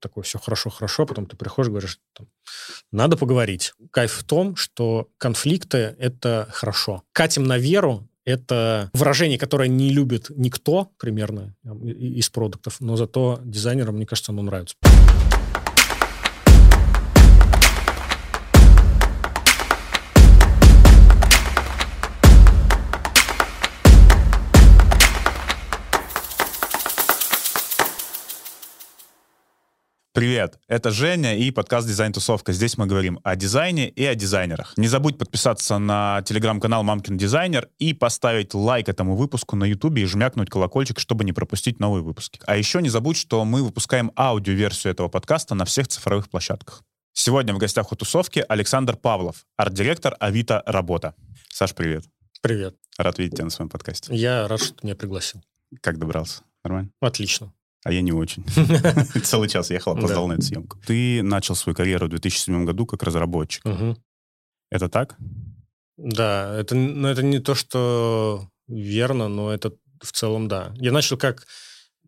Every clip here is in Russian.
такое все хорошо-хорошо, потом ты приходишь, говоришь, там, надо поговорить. Кайф в том, что конфликты — это хорошо. Катим на веру — это выражение, которое не любит никто примерно из продуктов, но зато дизайнерам, мне кажется, оно нравится. Привет, это Женя и подкаст «Дизайн Тусовка». Здесь мы говорим о дизайне и о дизайнерах. Не забудь подписаться на телеграм-канал «Мамкин Дизайнер» и поставить лайк этому выпуску на ютубе и жмякнуть колокольчик, чтобы не пропустить новые выпуски. А еще не забудь, что мы выпускаем аудиоверсию этого подкаста на всех цифровых площадках. Сегодня в гостях у тусовки Александр Павлов, арт-директор Авито Работа. Саш, привет. Привет. Рад видеть тебя на своем подкасте. Я рад, что ты меня пригласил. Как добрался? Нормально? Отлично. А я не очень. Целый час ехал, опоздал на эту съемку. Ты начал свою карьеру в 2007 году как разработчик. Это так? Да, это, ну, это не то, что верно, но это в целом да. Я начал как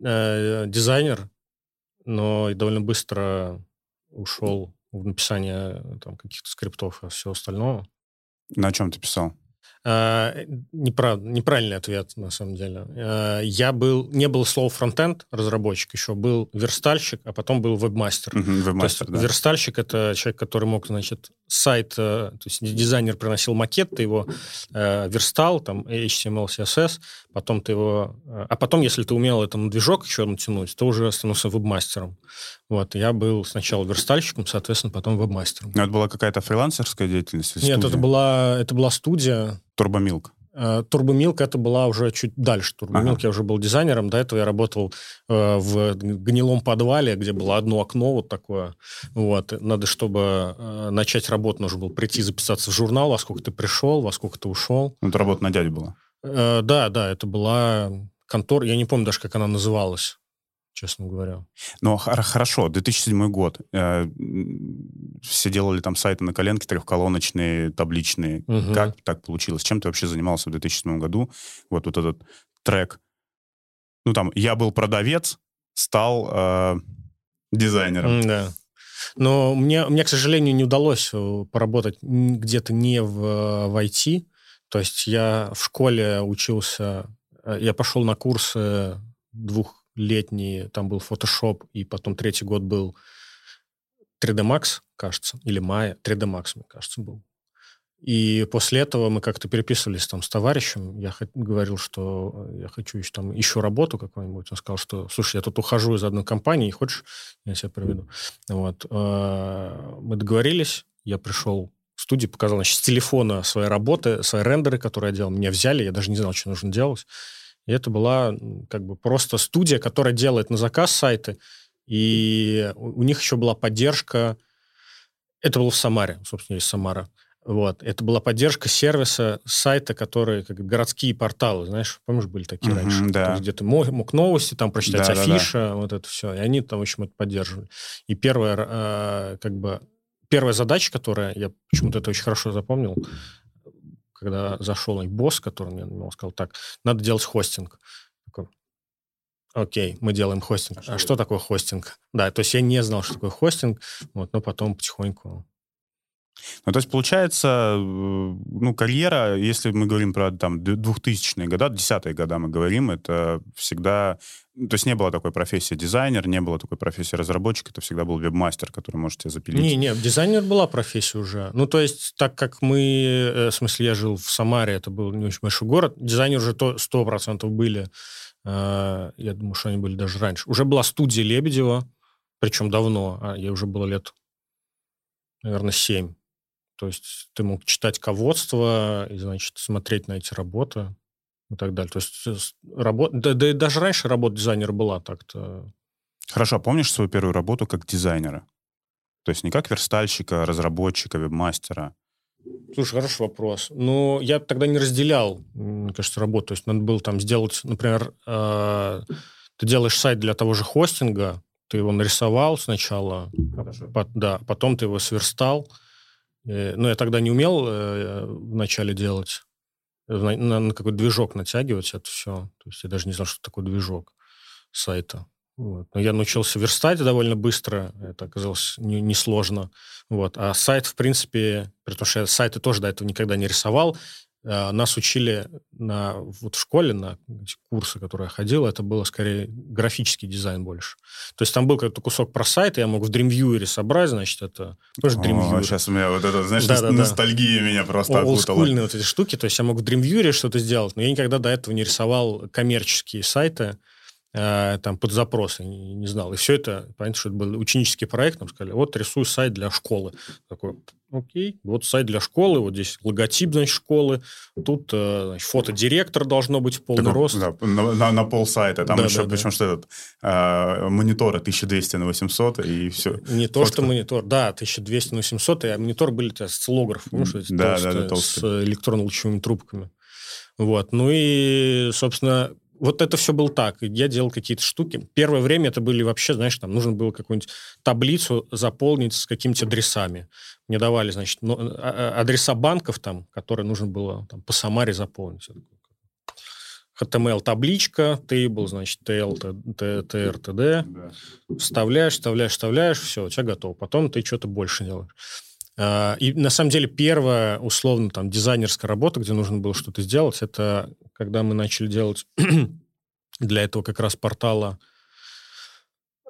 э, дизайнер, но довольно быстро ушел в написание там, каких-то скриптов и всего остального. На чем ты писал? А, неправ, неправильный ответ, на самом деле. А, я был, не был слова фронтенд разработчик, еще был верстальщик, а потом был вебмастер. Угу, вебмастер, то есть, да. Верстальщик — это человек, который мог, значит, сайт, э, то есть дизайнер приносил макет, ты его э, верстал, там, HTML, CSS, потом ты его... Э, а потом, если ты умел это на движок еще натянуть, то уже становился вебмастером. Вот, я был сначала верстальщиком, соответственно, потом вебмастером. Но это была какая-то фрилансерская деятельность? Нет, студия? это была, это была студия. Турбомилк. Турбомилк это была уже чуть дальше. Турбомилк ага. я уже был дизайнером. До этого я работал э, в гнилом подвале, где было одно окно вот такое. Вот. Надо, чтобы э, начать работу, нужно было прийти записаться в журнал, во сколько ты пришел, во сколько ты ушел. Ну, это работа на дядю была? Э, да, да, это была контора, я не помню даже, как она называлась честно говоря. Ну, хорошо, 2007 год. Э, все делали там сайты на коленке, трехколоночные, табличные. Угу. Как так получилось? Чем ты вообще занимался в 2007 году? Вот, вот этот трек. Ну, там, я был продавец, стал э, дизайнером. Да. Но мне, мне, к сожалению, не удалось э, поработать где-то не в, в IT. То есть я в школе учился, э, я пошел на курсы двух летний, там был Photoshop, и потом третий год был 3D Max, кажется, или Maya, 3D Max, мне кажется, был. И после этого мы как-то переписывались там с товарищем. Я говорил, что я хочу еще, там, еще работу какую-нибудь. Он сказал, что, слушай, я тут ухожу из одной компании, хочешь, я себя приведу. Вот. А, мы договорились, я пришел в студию, показал, значит, с телефона свои работы, свои рендеры, которые я делал. Меня взяли, я даже не знал, что нужно делать. И это была как бы просто студия, которая делает на заказ сайты. И у них еще была поддержка... Это было в Самаре, собственно, из Самара. Вот. Это была поддержка сервиса сайта, которые как городские порталы, знаешь, помнишь, были такие mm-hmm, раньше? Да. где ты мог, мог новости там прочитать, да, афиша, да, да. вот это все. И они там, в общем, это поддерживали. И первая, э, как бы, первая задача, которая, я почему-то это очень хорошо запомнил, когда зашел и босс, который мне ну, сказал, так, надо делать хостинг. Такой, Окей, мы делаем хостинг. А, а что такое хостинг? Да, то есть я не знал, что такое хостинг, вот, но потом потихоньку ну, то есть, получается, э, ну, карьера, если мы говорим про там 2000-е годы, 10-е годы мы говорим, это всегда... То есть не было такой профессии дизайнер, не было такой профессии разработчик, это всегда был веб-мастер, который может тебя запилить. Не, не, дизайнер была профессия уже. Ну, то есть, так как мы, э, в смысле, я жил в Самаре, это был не очень большой город, дизайнеры уже то 100% были. Э, я думаю, что они были даже раньше. Уже была студия Лебедева, причем давно, а ей уже было лет, наверное, 7 то есть ты мог читать ководство и, значит, смотреть на эти работы и так далее. То есть э, работа... Да, да и даже раньше работа дизайнера была так-то. Хорошо, а помнишь свою первую работу как дизайнера? То есть не как верстальщика, разработчика, вебмастера? Слушай, хороший вопрос. Ну, я тогда не разделял, мне кажется, работу. То есть надо было там сделать, например, э, ты делаешь сайт для того же хостинга, ты его нарисовал сначала, по, да, потом ты его сверстал, но я тогда не умел э, вначале делать, на, на, на какой-то движок натягивать это все. То есть я даже не знал, что такое движок сайта. Вот. Но я научился верстать довольно быстро, это оказалось несложно. Не вот. А сайт, в принципе, потому что я сайты тоже до этого никогда не рисовал, Э, нас учили на, вот в школе, на курсы, которые я ходил, это было скорее графический дизайн больше. То есть там был какой-то кусок про сайт, я мог в Dreamviewer собрать, значит, это... Тоже Dreamviewer. О, сейчас у меня вот это, знаешь, да, да, ностальгия да. меня просто О, окутала. Олдскульные вот эти штуки, то есть я мог в Dreamviewer что-то сделать, но я никогда до этого не рисовал коммерческие сайты, э, там под запросы, не, не знал. И все это, понятно, что это был ученический проект, нам сказали, вот рисуй сайт для школы. Такой, Окей. Вот сайт для школы, вот здесь логотип, значит, школы. Тут э, значит, фотодиректор должно быть в полный так, рост. Да, на, на, на пол сайта. Там да, еще, да, причем, да. что этот, э, мониторы 1200 на 800 и все. Не Фото... то, что монитор, да, 1200 на 800, а монитор были с целлограф, помнишь, эти да, толстые, да, да, толстые. с электронно-лучевыми трубками. Вот. Ну и, собственно, вот это все было так. Я делал какие-то штуки. Первое время это были вообще, знаешь, там нужно было какую-нибудь таблицу заполнить с какими-то адресами. Мне давали, значит, а, а, адреса банков там, которые нужно было там, по Самаре заполнить. HTML-табличка, table, значит, TL, TR, TD. Да. Вставляешь, вставляешь, вставляешь, все, у тебя готово. Потом ты что-то больше делаешь. А, и на самом деле первая, условно, там, дизайнерская работа, где нужно было что-то сделать, это когда мы начали делать для этого как раз портала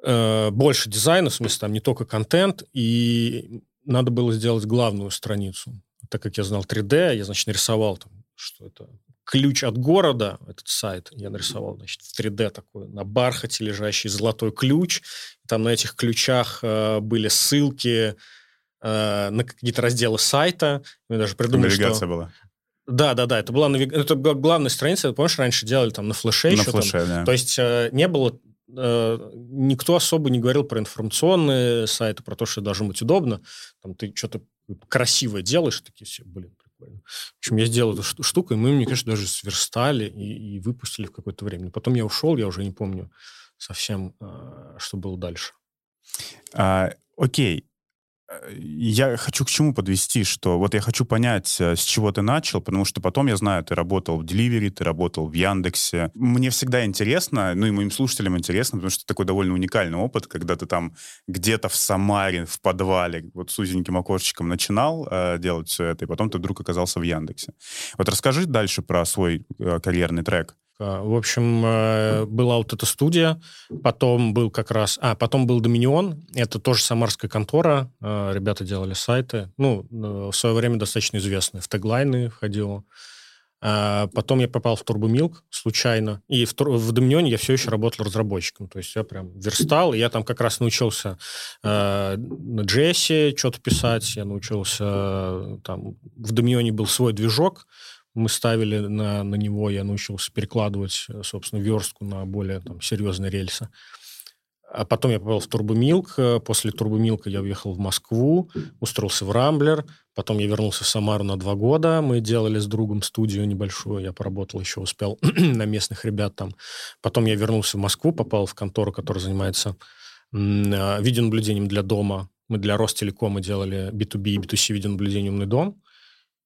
э, больше дизайна, в смысле, там не только контент, и надо было сделать главную страницу. Так как я знал 3D, я, значит, нарисовал там, что это ключ от города, этот сайт, я нарисовал, значит, в 3D такой, на бархате лежащий золотой ключ. Там на этих ключах э, были ссылки э, на какие-то разделы сайта. Я даже придумал, Навигация что... была. Да, да, да, это была, навиг... это была главная страница, помнишь, раньше делали там на флеше на еще. Флеше, там. да. То есть э, не было э, никто особо не говорил про информационные сайты, про то, что должно быть удобно. Там ты что-то красивое делаешь, такие все, блин, прикольно. В общем, я сделал эту штуку, и мы, мне кажется, даже сверстали и, и выпустили в какое-то время. Потом я ушел, я уже не помню совсем, э, что было дальше. А, окей, я хочу к чему подвести, что вот я хочу понять, э, с чего ты начал, потому что потом я знаю, ты работал в Delivery, ты работал в Яндексе. Мне всегда интересно, ну и моим слушателям интересно, потому что такой довольно уникальный опыт, когда ты там где-то в Самаре, в подвале, вот с узеньким окошечком начинал э, делать все это, и потом ты вдруг оказался в Яндексе. Вот расскажи дальше про свой э, карьерный трек. А, в общем, э, была вот эта студия, потом был как раз... А, потом был Доминион, это тоже самарская контора, э, ребята делали сайты, ну, э, в свое время достаточно известные, в теглайны входило. А потом я попал в Турбомилк случайно, и в, в Доминионе я все еще работал разработчиком, то есть я прям верстал, и я там как раз научился э, на JS что-то писать, я научился, там, в Доминионе был свой движок, мы ставили на, на него, я научился перекладывать, э, собственно, верстку на более там, серьезные рельсы. А потом я попал в Турбомилк. После Турбомилка я уехал в Москву, устроился в Рамблер. Потом я вернулся в Самару на два года. Мы делали с другом студию небольшую. Я поработал еще, успел на местных ребят там. Потом я вернулся в Москву, попал в контору, которая занимается а, видеонаблюдением для дома. Мы для Ростелекома делали B2B и B2C видеонаблюдение «Умный дом».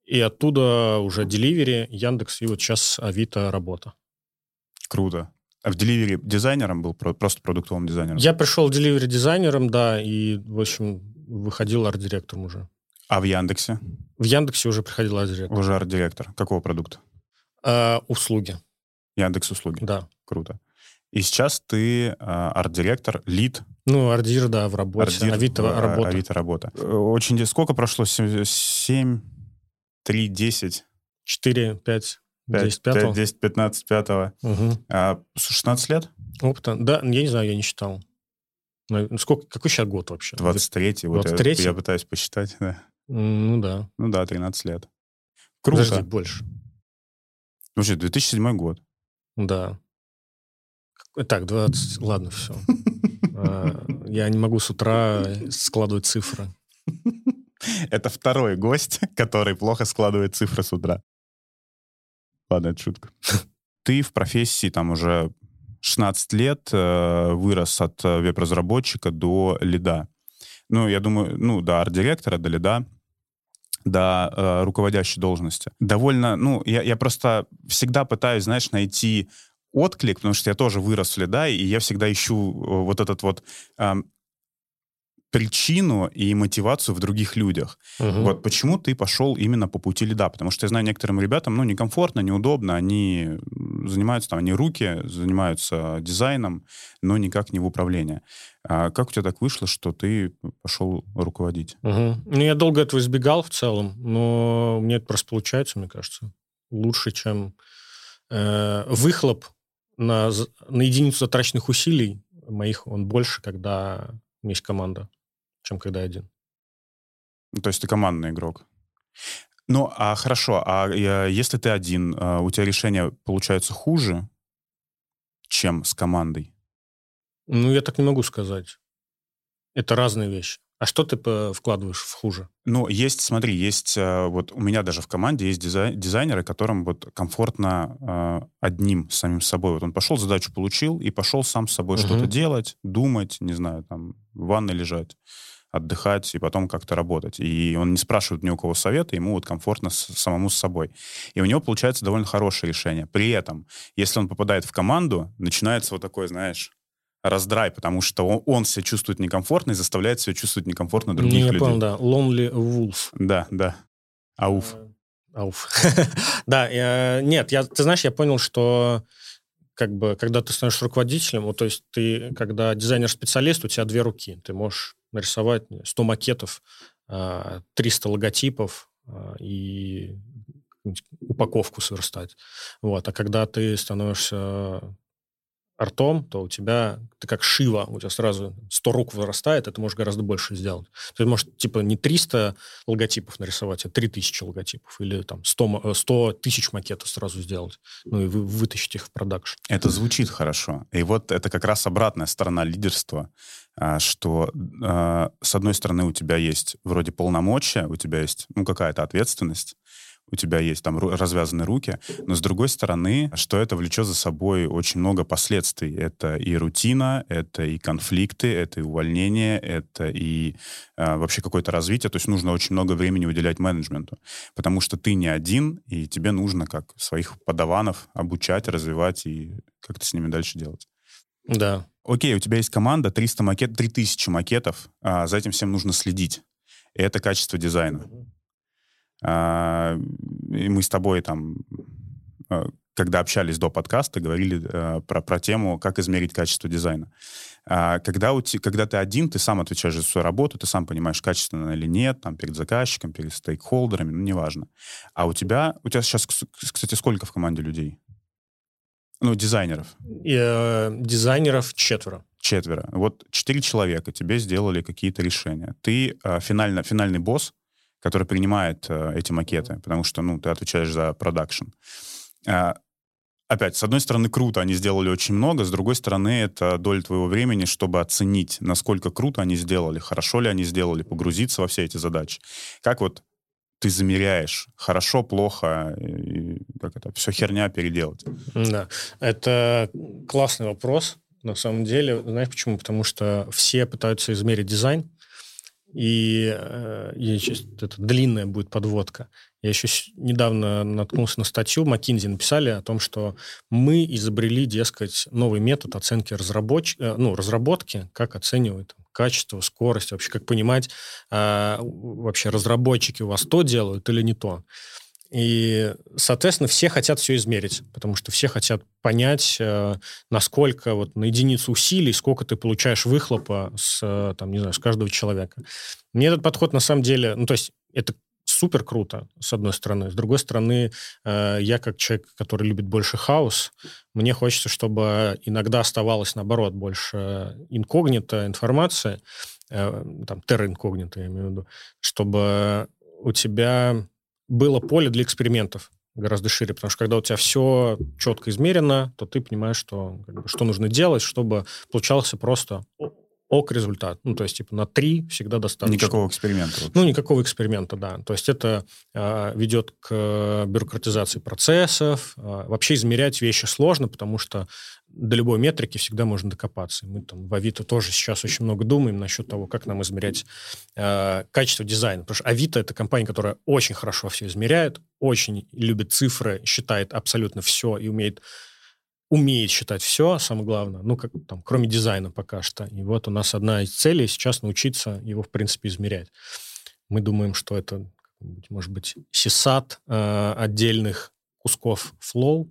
И оттуда уже Delivery, Яндекс и вот сейчас Авито работа. Круто. А в Delivery дизайнером был, просто продуктовым дизайнером? Я пришел Delivery дизайнером, да, и, в общем, выходил арт-директором уже. А в Яндексе? В Яндексе уже приходил арт-директор. Уже арт-директор. Какого продукта? А, услуги. Яндекс услуги? Да. Круто. И сейчас ты а, арт-директор, лид. Ну, ардир, да, в работе. Ардир, Авито в, работа. Авито работа. Очень... Сколько прошло? Семь 3, 10. 4, 5, 10, 5. 10, 15, 5. Угу. А, 16 лет? Опыта? Да, я не знаю, я не считал. Ну, сколько, какой сейчас год вообще? 23-й. Вот 23 я, я пытаюсь посчитать, да. Ну да. Ну да, 13 лет. Круто. Подожди, больше. Слушай, 2007 год. Да. Так, 20... Ладно, все. А, я не могу с утра складывать цифры. Это второй гость, который плохо складывает цифры с утра. Ладно, это шутка. Ты в профессии там уже 16 лет э, вырос от э, веб-разработчика до лида. Ну, я думаю, ну, до арт-директора, до лида, до э, руководящей должности. Довольно, ну, я, я просто всегда пытаюсь, знаешь, найти отклик, потому что я тоже вырос в лида, и я всегда ищу э, вот этот вот э, причину и мотивацию в других людях. Угу. Вот почему ты пошел именно по пути лида? Потому что я знаю, некоторым ребятам, ну, некомфортно, неудобно, они занимаются там, они руки, занимаются дизайном, но никак не в управлении. А как у тебя так вышло, что ты пошел руководить? Угу. Ну, я долго этого избегал в целом, но мне это просто получается, мне кажется, лучше, чем э, выхлоп на, на единицу затраченных усилий моих, он больше, когда есть команда чем когда один. Ну, то есть ты командный игрок. Ну, а хорошо, а если ты один, а, у тебя решение получается хуже, чем с командой? Ну, я так не могу сказать. Это разные вещи. А что ты вкладываешь в хуже? Ну, есть, смотри, есть, а, вот у меня даже в команде есть дизай, дизайнеры, которым вот комфортно э, одним самим собой. Вот он пошел, задачу получил, и пошел сам с собой угу. что-то делать, думать, не знаю, там, в ванной лежать отдыхать и потом как-то работать. И он не спрашивает ни у кого совета, ему вот комфортно с, самому с собой. И у него получается довольно хорошее решение. При этом, если он попадает в команду, начинается вот такой, знаешь, раздрай, потому что он, он себя чувствует некомфортно и заставляет себя чувствовать некомфортно других не, людей. Я понял, да. Lonely Wolf. Да, да. Ауф. Э, ауф. да, нет, я, ты знаешь, я понял, что как бы, когда ты становишься руководителем, вот, то есть ты, когда дизайнер-специалист, у тебя две руки. Ты можешь нарисовать 100 макетов, 300 а, логотипов а, и упаковку сверстать. Вот. А когда ты становишься артом, то у тебя, ты как Шива, у тебя сразу 100 рук вырастает, и ты можешь гораздо больше сделать. Ты можешь, типа, не 300 логотипов нарисовать, а 3000 логотипов, или там 100, 100 тысяч макетов сразу сделать, ну и вы, вытащить их в продакшн. Это звучит хорошо. И вот это как раз обратная сторона лидерства, а, что а, с одной стороны у тебя есть вроде полномочия, у тебя есть, ну, какая-то ответственность, у тебя есть там развязанные руки, но с другой стороны, что это влечет за собой очень много последствий. Это и рутина, это и конфликты, это и увольнение, это и э, вообще какое-то развитие. То есть нужно очень много времени уделять менеджменту, потому что ты не один, и тебе нужно как своих подаванов обучать, развивать и как-то с ними дальше делать. Да. Окей, у тебя есть команда, 300 макет, 3000 макетов, а за этим всем нужно следить. И это качество дизайна. А, и мы с тобой там, а, когда общались до подкаста, говорили а, про, про тему, как измерить качество дизайна. Когда, у te, когда ты один, ты сам отвечаешь за свою работу, ты сам понимаешь, качественно или нет, там, перед заказчиком, перед стейкхолдерами, ну, неважно. А у тебя, у тебя сейчас, кстати, сколько в команде людей? Ну, дизайнеров. И, э, дизайнеров четверо. Четверо. Вот четыре человека тебе сделали какие-то решения. Ты э, финально, финальный босс, который принимает э, эти макеты, потому что, ну, ты отвечаешь за продакшн. Э, опять, с одной стороны, круто, они сделали очень много, с другой стороны, это доля твоего времени, чтобы оценить, насколько круто они сделали, хорошо ли они сделали, погрузиться во все эти задачи. Как вот ты замеряешь, хорошо, плохо, и как это, все херня переделать? Да, это классный вопрос, на самом деле. Знаешь почему? Потому что все пытаются измерить дизайн, и э, я сейчас, это длинная будет подводка. Я еще недавно наткнулся на статью, McKinsey написали о том, что мы изобрели, дескать, новый метод оценки разработч... Э, ну, разработки, как оценивают качество, скорость, вообще как понимать, э, вообще разработчики у вас то делают или не то. И, соответственно, все хотят все измерить, потому что все хотят понять, э, насколько вот на единицу усилий, сколько ты получаешь выхлопа с, э, там, не знаю, с каждого человека. Мне этот подход на самом деле, ну, то есть это супер круто, с одной стороны. С другой стороны, э, я как человек, который любит больше хаос, мне хочется, чтобы иногда оставалось, наоборот, больше инкогнито информации, там, терра инкогнито, я имею в виду, чтобы у тебя было поле для экспериментов гораздо шире, потому что когда у тебя все четко измерено, то ты понимаешь, что, что нужно делать, чтобы получался просто ок результат. Ну, то есть, типа, на три всегда достаточно. Никакого эксперимента. Ну, никакого эксперимента, да. То есть это э, ведет к бюрократизации процессов. Э, вообще измерять вещи сложно, потому что до любой метрики всегда можно докопаться. Мы там в Авито тоже сейчас очень много думаем насчет того, как нам измерять э, качество дизайна. Потому что Авито — это компания, которая очень хорошо все измеряет, очень любит цифры, считает абсолютно все и умеет умеет считать все, самое главное, ну, как там, кроме дизайна пока что. И вот у нас одна из целей сейчас научиться его, в принципе, измерять. Мы думаем, что это, может быть, сисат э, отдельных кусков flow,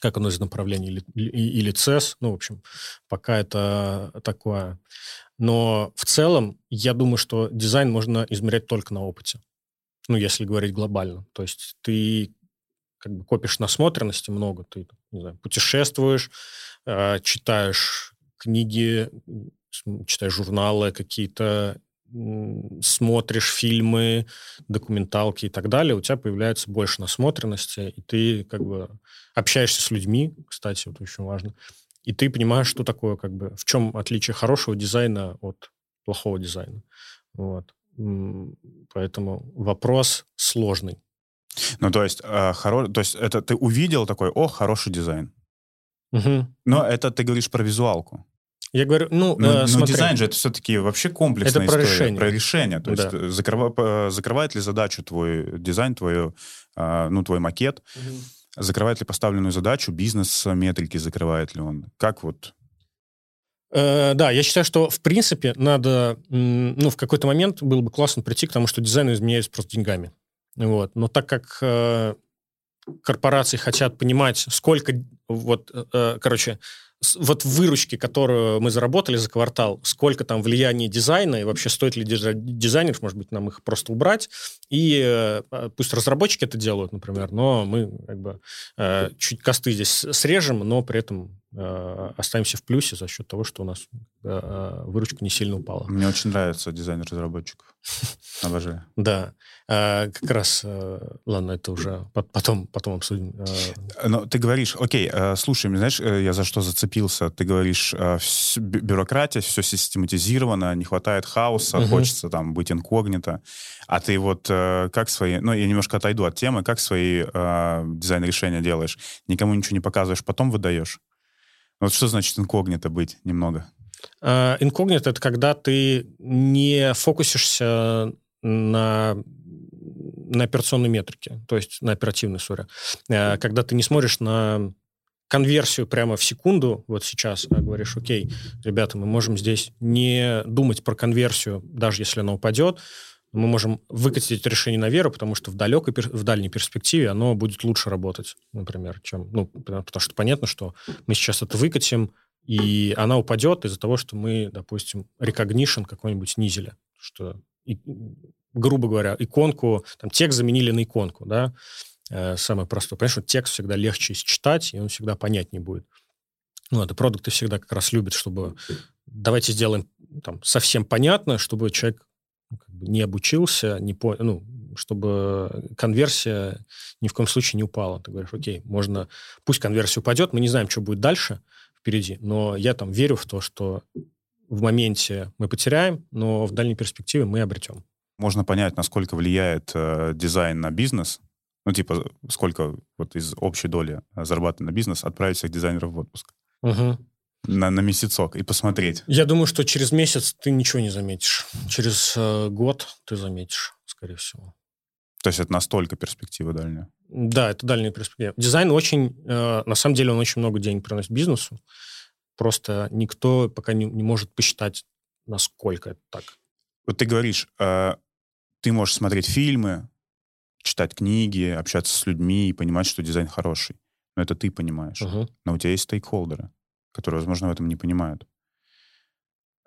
как оно из направления, или, или CES, ну, в общем, пока это такое. Но в целом, я думаю, что дизайн можно измерять только на опыте. Ну, если говорить глобально. То есть ты как бы копишь насмотренности много, ты, не знаю, путешествуешь, э, читаешь книги, читаешь журналы какие-то, смотришь фильмы, документалки и так далее, у тебя появляется больше насмотренности, и ты как бы общаешься с людьми, кстати, вот очень важно, и ты понимаешь, что такое, как бы, в чем отличие хорошего дизайна от плохого дизайна. Вот. Поэтому вопрос сложный. Ну, то есть, э, хоро... то есть это ты увидел такой, о, хороший дизайн. Угу. Но это ты говоришь про визуалку. Я говорю, ну, но, э, но дизайн же это все-таки вообще комплексная это про история. Решение. Про решение. То да. есть э, закрыва... Э, закрывает ли задачу твой дизайн, твою, э, ну, твой макет, угу. закрывает ли поставленную задачу, бизнес-метрики закрывает ли он? Как вот Э, да, я считаю, что в принципе надо, ну, в какой-то момент было бы классно прийти к тому, что дизайн изменяется просто деньгами. Вот. Но так как э, корпорации хотят понимать, сколько, вот, э, короче, вот выручки, которую мы заработали за квартал, сколько там влияния дизайна, и вообще стоит ли дизайнер, может быть, нам их просто убрать, и э, а, пусть разработчики это делают, например, но мы как бы э, чуть косты здесь срежем, но при этом останемся в плюсе за счет того, что у нас э, выручка не сильно упала. Мне очень нравится дизайн разработчиков. Обожаю. Да. А, как раз, э, ладно, это уже потом, потом обсудим. Э. Но ты говоришь, окей, э, слушай, знаешь, я за что зацепился? Ты говоришь, бюрократия, все систематизировано, не хватает хаоса, угу. хочется там быть инкогнито. А ты вот как свои... Ну, я немножко отойду от темы. Как свои дизайн-решения делаешь? Никому ничего не показываешь, потом выдаешь? Вот что значит инкогнито быть немного? Инкогнито — это когда ты не фокусишься на на операционной метрике, то есть на оперативной, сори. Э, когда ты не смотришь на конверсию прямо в секунду, вот сейчас а говоришь, окей, ребята, мы можем здесь не думать про конверсию, даже если она упадет, мы можем выкатить решение на веру, потому что в далекой, в дальней перспективе оно будет лучше работать, например, чем, ну, потому что понятно, что мы сейчас это выкатим, и она упадет из-за того, что мы, допустим, recognition какой-нибудь снизили, что грубо говоря, иконку, там, текст заменили на иконку, да, э, самое простое. Понимаешь, что текст всегда легче считать, и он всегда понятнее будет. Ну, это продукты всегда как раз любят, чтобы давайте сделаем там совсем понятно, чтобы человек как бы не обучился, не по, ну, чтобы конверсия ни в коем случае не упала. Ты говоришь, окей, можно, пусть конверсия упадет, мы не знаем, что будет дальше впереди, но я там верю в то, что в моменте мы потеряем, но в дальней перспективе мы обретем. Можно понять, насколько влияет э, дизайн на бизнес. Ну, типа, сколько вот из общей доли зарабатывает на бизнес, отправить всех дизайнеров в отпуск. Угу. На, на месяцок и посмотреть. Я думаю, что через месяц ты ничего не заметишь. Через э, год ты заметишь, скорее всего. То есть это настолько перспектива дальняя? Да, это дальняя перспектива. Дизайн очень, э, на самом деле, он очень много денег приносит бизнесу. Просто никто пока не, не может посчитать, насколько это так. Вот ты говоришь, э, ты можешь смотреть фильмы, читать книги, общаться с людьми и понимать, что дизайн хороший. Но это ты понимаешь. Uh-huh. Но у тебя есть стейкхолдеры, которые, возможно, в этом не понимают.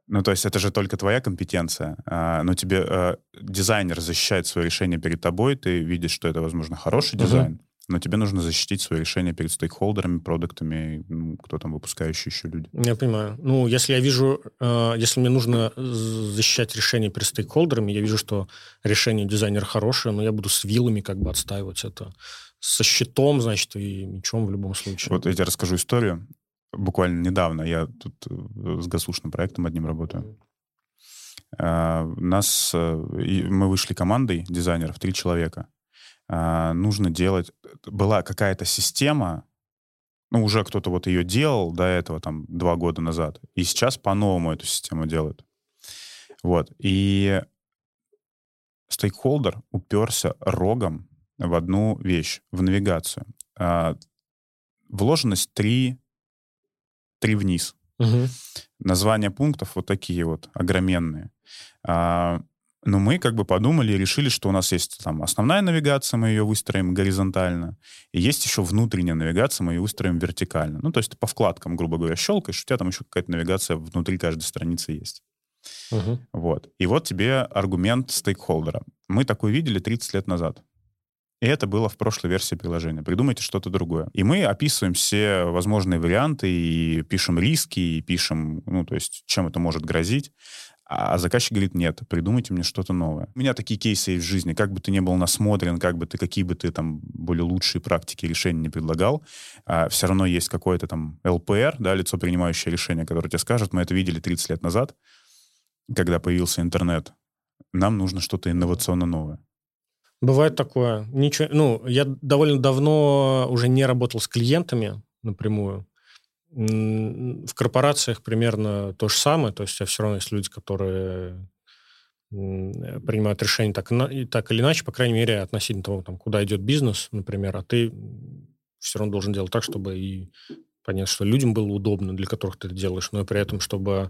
Ну, то есть это же только твоя компетенция. А, но тебе а, дизайнер защищает свое решение перед тобой, ты видишь, что это, возможно, хороший uh-huh. дизайн, но тебе нужно защитить свое решение перед стейкхолдерами, продуктами, ну, кто там выпускающие еще люди. Я понимаю. Ну, если я вижу, э, если мне нужно защищать решение перед стейкхолдерами, я вижу, что решение дизайнера хорошее, но я буду с вилами как бы отстаивать это. Со щитом, значит, и мечом в любом случае. Вот я тебе расскажу историю. Буквально недавно я тут э, с госушным проектом одним работаю. Uh, нас, uh, мы вышли командой дизайнеров, три человека. А, нужно делать... Была какая-то система, ну, уже кто-то вот ее делал до этого, там, два года назад, и сейчас по-новому эту систему делают. Вот. И стейкхолдер уперся рогом в одну вещь, в навигацию. А, вложенность 3, 3 вниз. Мгм. Названия пунктов вот такие вот, огроменные. А, но мы как бы подумали и решили, что у нас есть там основная навигация, мы ее выстроим горизонтально, и есть еще внутренняя навигация, мы ее выстроим вертикально. Ну, то есть ты по вкладкам, грубо говоря, щелкаешь, у тебя там еще какая-то навигация внутри каждой страницы есть. Мгм. Вот. И вот тебе аргумент стейкхолдера. Мы такой видели 30 лет назад. И это было в прошлой версии приложения. Придумайте что-то другое. И мы описываем все возможные варианты и пишем риски, и пишем, ну, то есть, чем это может грозить. А заказчик говорит, нет, придумайте мне что-то новое. У меня такие кейсы есть в жизни. Как бы ты ни был насмотрен, как бы ты, какие бы ты там более лучшие практики решения не предлагал, а, все равно есть какое-то там ЛПР, да, лицо, принимающее решение, которое тебе скажет, мы это видели 30 лет назад, когда появился интернет. Нам нужно что-то инновационно новое. Бывает такое. Ничего, ну, я довольно давно уже не работал с клиентами напрямую. В корпорациях примерно то же самое. То есть все равно есть люди, которые принимают решения так, так или иначе, по крайней мере, относительно того, там, куда идет бизнес, например, а ты все равно должен делать так, чтобы и понятно, что людям было удобно, для которых ты это делаешь, но и при этом, чтобы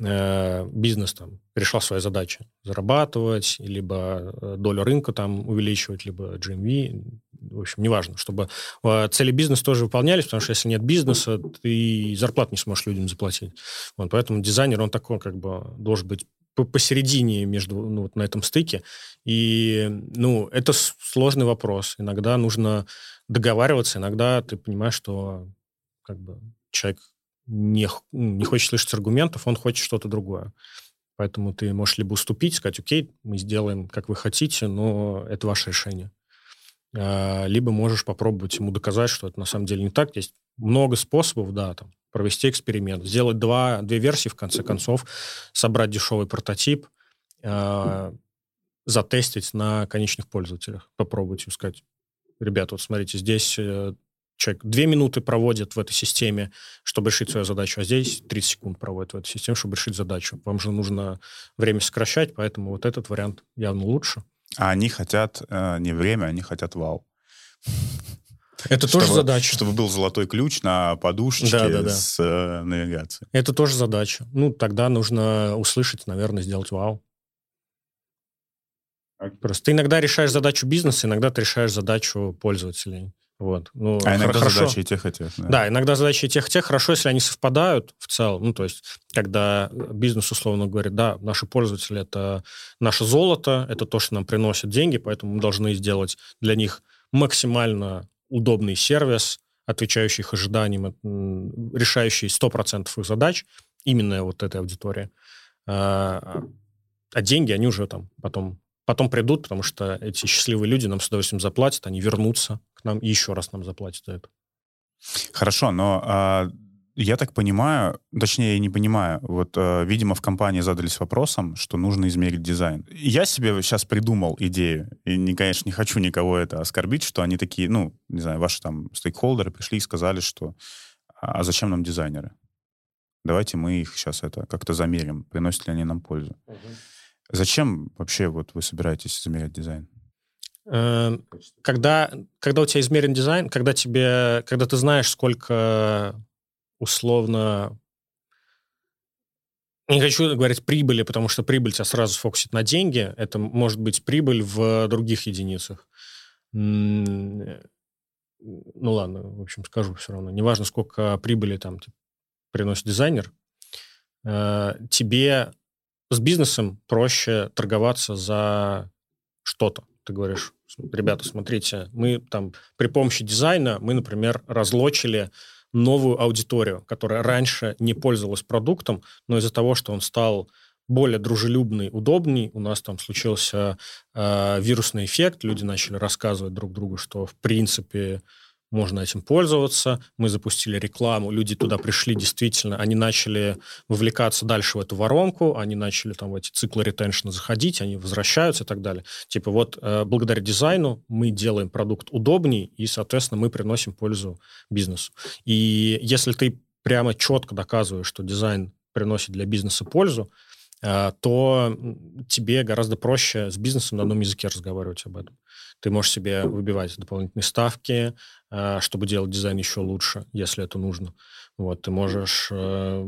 э, бизнес там решал свои задачи. Зарабатывать, либо э, долю рынка там увеличивать, либо GMV. В общем, неважно, чтобы э, цели бизнеса тоже выполнялись, потому что если нет бизнеса, ты зарплат не сможешь людям заплатить. Вот, поэтому дизайнер, он такой как бы должен быть по- посередине между, ну, вот на этом стыке. И, ну, это сложный вопрос. Иногда нужно договариваться, иногда ты понимаешь, что как бы человек не, ну, не хочет слышать аргументов, он хочет что-то другое. Поэтому ты можешь либо уступить, сказать, окей, мы сделаем, как вы хотите, но это ваше решение. А, Либо можешь попробовать ему доказать, что это на самом деле не так. Есть много способов, да, там, провести эксперимент, сделать два, две версии, в конце концов, собрать дешевый прототип, а, затестить на конечных пользователях, попробовать и сказать, ребята, вот смотрите, здесь э, человек две минуты проводит в этой системе, чтобы решить свою задачу, а здесь 30 секунд проводит в этой системе, чтобы решить задачу. Вам же нужно время сокращать, поэтому вот этот вариант явно лучше. А они хотят э, не время, они хотят вау. Это Чтобы- тоже задача. Чтобы был золотой ключ на подушечке Да-да-да. с э, навигацией. Это тоже задача. Ну, тогда нужно услышать, наверное, сделать вау. Просто ты иногда решаешь задачу бизнеса, иногда ты решаешь задачу пользователей. Вот. Ну, А иногда хор- хорошо. задачи и тех, и тех. Да. Да, иногда задачи и тех, и тех. Хорошо, если они совпадают в целом. Ну, то есть, когда бизнес условно говорит, да, наши пользователи – это наше золото, это то, что нам приносит деньги, поэтому мы должны сделать для них максимально удобный сервис, отвечающий их ожиданиям, решающий 100% их задач, именно вот этой аудитории. А, а деньги, они уже там потом, потом придут, потому что эти счастливые люди нам с удовольствием заплатят, они вернутся к нам и еще раз нам заплатят за это. Хорошо, но а, я так понимаю, точнее, я не понимаю, вот, а, видимо, в компании задались вопросом, что нужно измерить дизайн. Я себе сейчас придумал идею, и, не, конечно, не хочу никого это оскорбить, что они такие, ну, не знаю, ваши там стейкхолдеры пришли и сказали, что а зачем нам дизайнеры? Давайте мы их сейчас это как-то замерим, приносят ли они нам пользу. Зачем вообще вот вы собираетесь замерять дизайн? Э, Когда, когда у тебя измерен дизайн, когда тебе, когда ты знаешь, сколько условно не хочу говорить прибыли, потому что прибыль тебя сразу фокусит на деньги. Это может быть прибыль в других единицах. Ну ладно, в общем, скажу все равно. Неважно, сколько прибыли там типа, приносит дизайнер, э, тебе с бизнесом проще торговаться за что-то. Ты говоришь, ребята, смотрите, мы там при помощи дизайна, мы, например, разлочили новую аудиторию, которая раньше не пользовалась продуктом, но из-за того, что он стал более дружелюбный, удобный, у нас там случился э, вирусный эффект, люди начали рассказывать друг другу, что в принципе можно этим пользоваться. Мы запустили рекламу, люди туда пришли, действительно, они начали вовлекаться дальше в эту воронку, они начали там в эти циклы ретеншена заходить, они возвращаются и так далее. Типа вот э, благодаря дизайну мы делаем продукт удобней, и, соответственно, мы приносим пользу бизнесу. И если ты прямо четко доказываешь, что дизайн приносит для бизнеса пользу, то тебе гораздо проще с бизнесом на одном языке разговаривать об этом. Ты можешь себе выбивать дополнительные ставки, э, чтобы делать дизайн еще лучше, если это нужно. Вот, ты можешь э,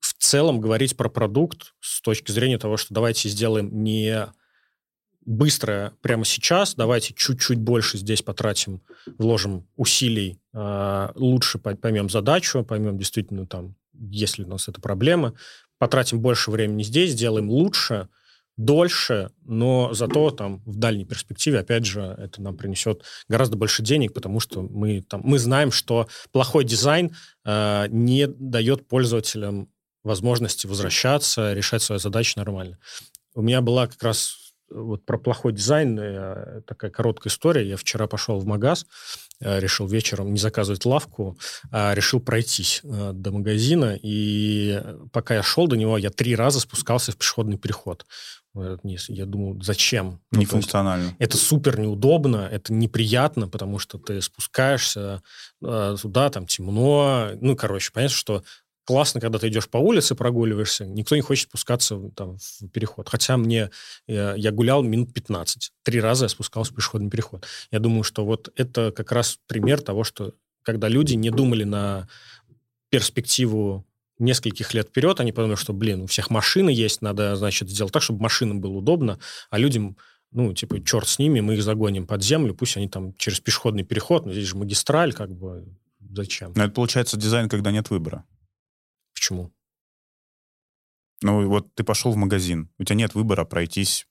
в целом говорить про продукт с точки зрения того, что давайте сделаем не быстро прямо сейчас, давайте чуть-чуть больше здесь потратим, вложим усилий, э, лучше поймем задачу, поймем действительно там, есть ли у нас эта проблема, потратим больше времени здесь, сделаем лучше, дольше, но зато там в дальней перспективе, опять же, это нам принесет гораздо больше денег, потому что мы, там, мы знаем, что плохой дизайн э, не дает пользователям возможности возвращаться, решать свои задачи нормально. У меня была как раз вот про плохой дизайн э, такая короткая история. Я вчера пошел в магаз, э, решил вечером не заказывать лавку, а решил пройтись э, до магазина. И пока я шел до него, я три раза спускался в пешеходный переход. Я думаю, зачем? Ну, Нефункционально. Это супер неудобно, это неприятно, потому что ты спускаешься туда, там темно. Ну, короче, понятно, что классно, когда ты идешь по улице, прогуливаешься, никто не хочет спускаться там, в переход. Хотя мне, я, я гулял минут 15. Три раза я спускался в пешеходный переход. Я думаю, что вот это как раз пример того, что когда люди не думали на перспективу нескольких лет вперед, они подумали, что, блин, у всех машины есть, надо, значит, сделать так, чтобы машинам было удобно, а людям ну, типа, черт с ними, мы их загоним под землю, пусть они там через пешеходный переход, но здесь же магистраль, как бы, зачем? Но это получается дизайн, когда нет выбора. Почему? Ну, вот ты пошел в магазин, у тебя нет выбора пройтись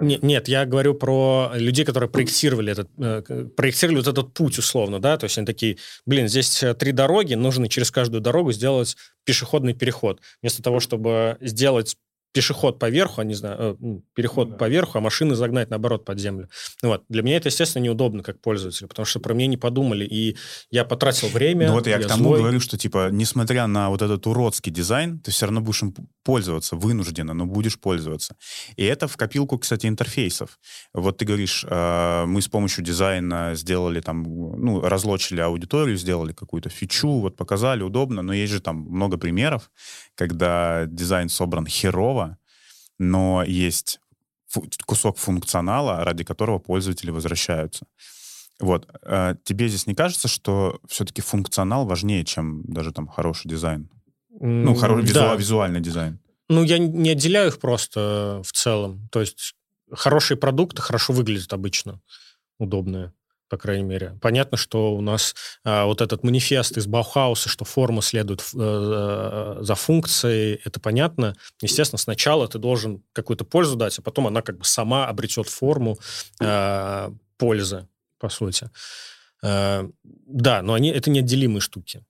нет, нет, я говорю про людей, которые проектировали этот, э, проектировали вот этот путь условно, да, то есть они такие, блин, здесь э, три дороги, нужно через каждую дорогу сделать пешеходный переход. Вместо того, чтобы сделать пешеход по верху, а не знаю, э, ну, переход ну, да. по верху, а машины загнать, наоборот, под землю. Вот. Для меня это, естественно, неудобно как пользователь, потому что про меня не подумали, и я потратил время. Ну вот я, я к тому злой. говорю, что, типа, несмотря на вот этот уродский дизайн, ты все равно будешь им пользоваться, вынужденно, но будешь пользоваться. И это в копилку, кстати, интерфейсов. Вот ты говоришь, э, мы с помощью дизайна сделали там, ну, разлочили аудиторию, сделали какую-то фичу, вот показали, удобно, но есть же там много примеров, когда дизайн собран херово, но есть кусок функционала, ради которого пользователи возвращаются. Вот. А тебе здесь не кажется, что все-таки функционал важнее, чем даже там хороший дизайн? Ну, хороший да. визуальный дизайн. Ну, я не отделяю их просто в целом. То есть хорошие продукты хорошо выглядят обычно, удобные по крайней мере. Понятно, что у нас а, вот этот манифест из Баухауса, что форма следует э, э, за функцией, это понятно. Естественно, сначала ты должен какую-то пользу дать, а потом она как бы сама обретет форму э, пользы, по сути. Э, да, но они, это неотделимые штуки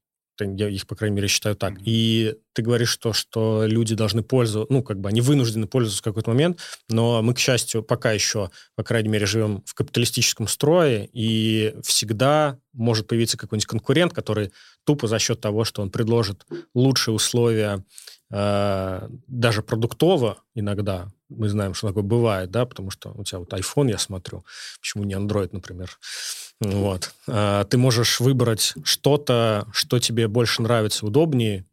я их, по крайней мере, считаю так. Mm-hmm. И ты говоришь то, что люди должны пользоваться, ну, как бы они вынуждены пользоваться в какой-то момент, но мы, к счастью, пока еще, по крайней мере, живем в капиталистическом строе, и всегда может появиться какой-нибудь конкурент, который тупо за счет того, что он предложит лучшие условия э, даже продуктово иногда, мы знаем, что такое бывает, да, потому что у тебя вот iPhone, я смотрю, почему не Android, например, вот. А, ты можешь выбрать что-то, что тебе больше нравится, удобнее,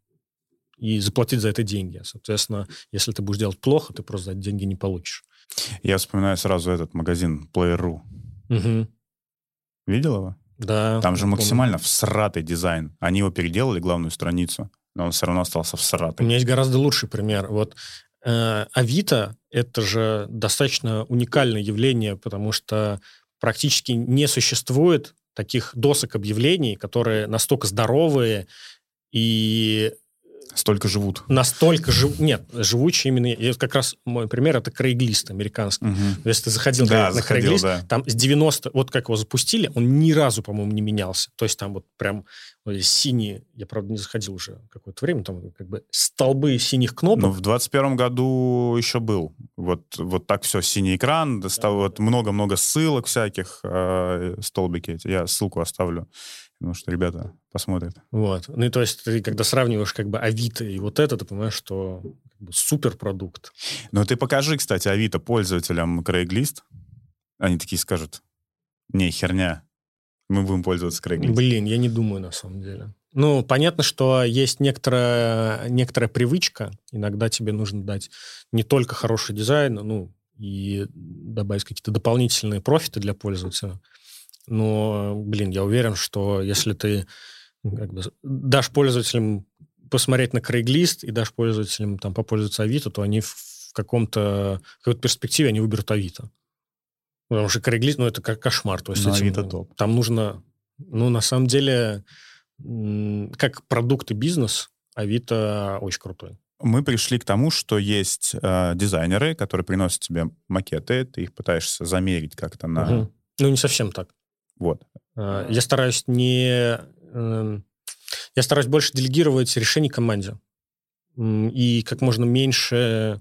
и заплатить за это деньги. Соответственно, если ты будешь делать плохо, ты просто за деньги не получишь. Я вспоминаю сразу этот магазин Player.ru. Угу. Видел его? Да. Там же максимально помню. всратый дизайн. Они его переделали, главную страницу, но он все равно остался всратый. У меня есть гораздо лучший пример. Вот э, Авито — это же достаточно уникальное явление, потому что практически не существует таких досок объявлений, которые настолько здоровые и Столько живут. Настолько жив... Нет, живучие именно... Я, как раз мой пример — это крейглист американский. Угу. Если ты заходил да, на крейглист, да. там с 90... Вот как его запустили, он ни разу, по-моему, не менялся. То есть там вот прям вот синие... Я, правда, не заходил уже какое-то время. Там как бы столбы синих кнопок. Но в 21 году еще был. Вот, вот так все, синий экран, да, вот много-много ссылок всяких, э, столбики эти. Я ссылку оставлю потому что ребята посмотрят. Вот. Ну и то есть ты когда сравниваешь как бы Авито и вот это, ты понимаешь, что как бы, суперпродукт. Ну ты покажи, кстати, Авито пользователям Craigslist. Они такие скажут, не, херня, мы будем пользоваться Craigslist. Блин, я не думаю на самом деле. Ну, понятно, что есть некоторая, некоторая привычка. Иногда тебе нужно дать не только хороший дизайн, ну, и добавить какие-то дополнительные профиты для пользователя. Но, блин, я уверен, что если ты как бы, дашь пользователям посмотреть на Craigslist и дашь пользователям там попользоваться Авито, то они в каком-то какой-то перспективе они выберут Авито. Потому что Craigslist, ну, это как кошмар. То есть Но этим, Авито топ. Там нужно... Ну, на самом деле, как продукт и бизнес, Авито очень крутой. Мы пришли к тому, что есть э, дизайнеры, которые приносят тебе макеты, ты их пытаешься замерить как-то на... Мгм. Ну, не совсем так. Вот. Э, Я стараюсь не... эм, Я стараюсь больше делегировать решений команде. И как можно меньше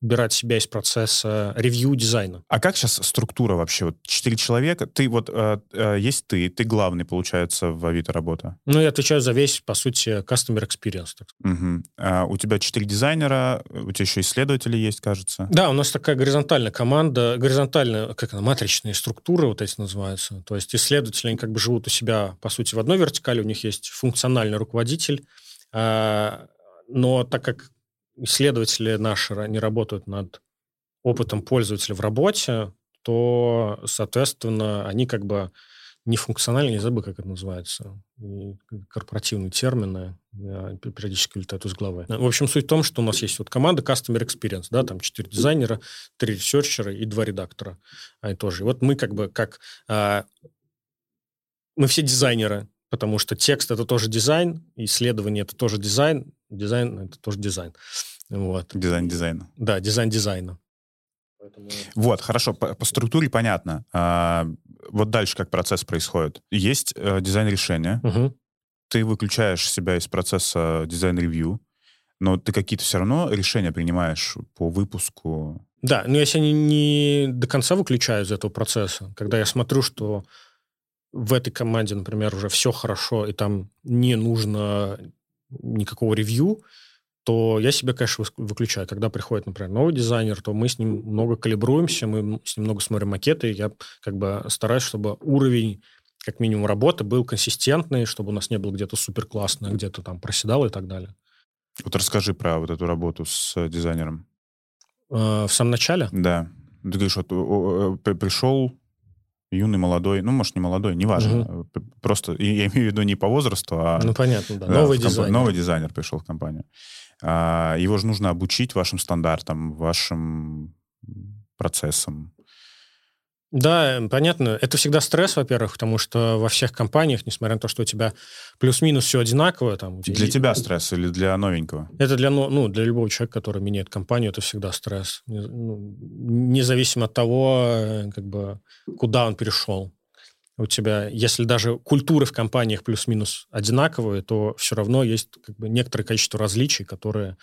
убирать себя из процесса ревью дизайна. А как сейчас структура вообще? Вот четыре человека, ты вот, э, э, есть ты, ты главный, получается, в Авито работа. Ну, я отвечаю за весь, по сути, customer experience. так сказать. Мгм. А у тебя четыре дизайнера, у тебя еще исследователи есть, кажется. Да, у нас такая горизонтальная команда, горизонтальная, как она, матричные структуры вот эти называются. То есть исследователи, они как бы живут у себя, по сути, в одной вертикали, у них есть функциональный руководитель, а, но так как исследователи наши не работают над опытом пользователя в работе, то, соответственно, они как бы не функциональны, не забыл, как это называется. Корпоративные термины я пе- периодически летают из головы. В общем, суть в том, что у нас есть вот команда Customer Experience, да, там четыре дизайнера, три ресерчера и два редактора. Они тоже. И вот мы как бы как... а, мы все дизайнеры, потому что текст — это тоже дизайн, исследование — это тоже дизайн, дизайн — это тоже дизайн. Вот. Дизайн дизайна. Да, дизайн дизайна. Поэтому... Вот, хорошо, по, по структуре понятно. А, вот дальше как процесс происходит. Есть э, дизайн решения, Мгм. ты выключаешь себя из процесса дизайн-ревью, но ты какие-то все равно решения принимаешь по выпуску. Да, но если они не до конца выключаю из этого процесса, когда я смотрю, что в этой команде, например, уже все хорошо, и там не нужно никакого ревью, то я себя, конечно, выключаю. Когда приходит, например, новый дизайнер, то мы с ним много калибруемся, мы с ним много смотрим макеты, я как бы стараюсь, чтобы уровень как минимум работы был консистентный, чтобы у нас не было где-то супер классно, где-то там проседало и так далее. Вот расскажи про вот эту работу с э, дизайнером. Э, В самом начале Да. Ты говоришь, вот пришел юный, молодой, ну, может, не молодой, неважно. П- Просто я имею в виду не по возрасту, а ну понятно, да, да, новый в компа- дизайн. Новый дизайнер пришел в компанию. А, его же нужно обучить вашим стандартам, вашим процессам. Да, понятно. Это всегда стресс, во-первых, потому что во всех компаниях, несмотря на то, что у тебя плюс-минус все одинаковое, там... тебя Для тебя стресс или для новенького? Это для, ну, ну, для любого человека, который меняет компанию, это всегда стресс. Ну, независимо от того, э, как бы, куда он перешел. У тебя, если даже культуры в компаниях плюс-минус одинаковые, то все равно есть как бы, некоторое количество различий, которые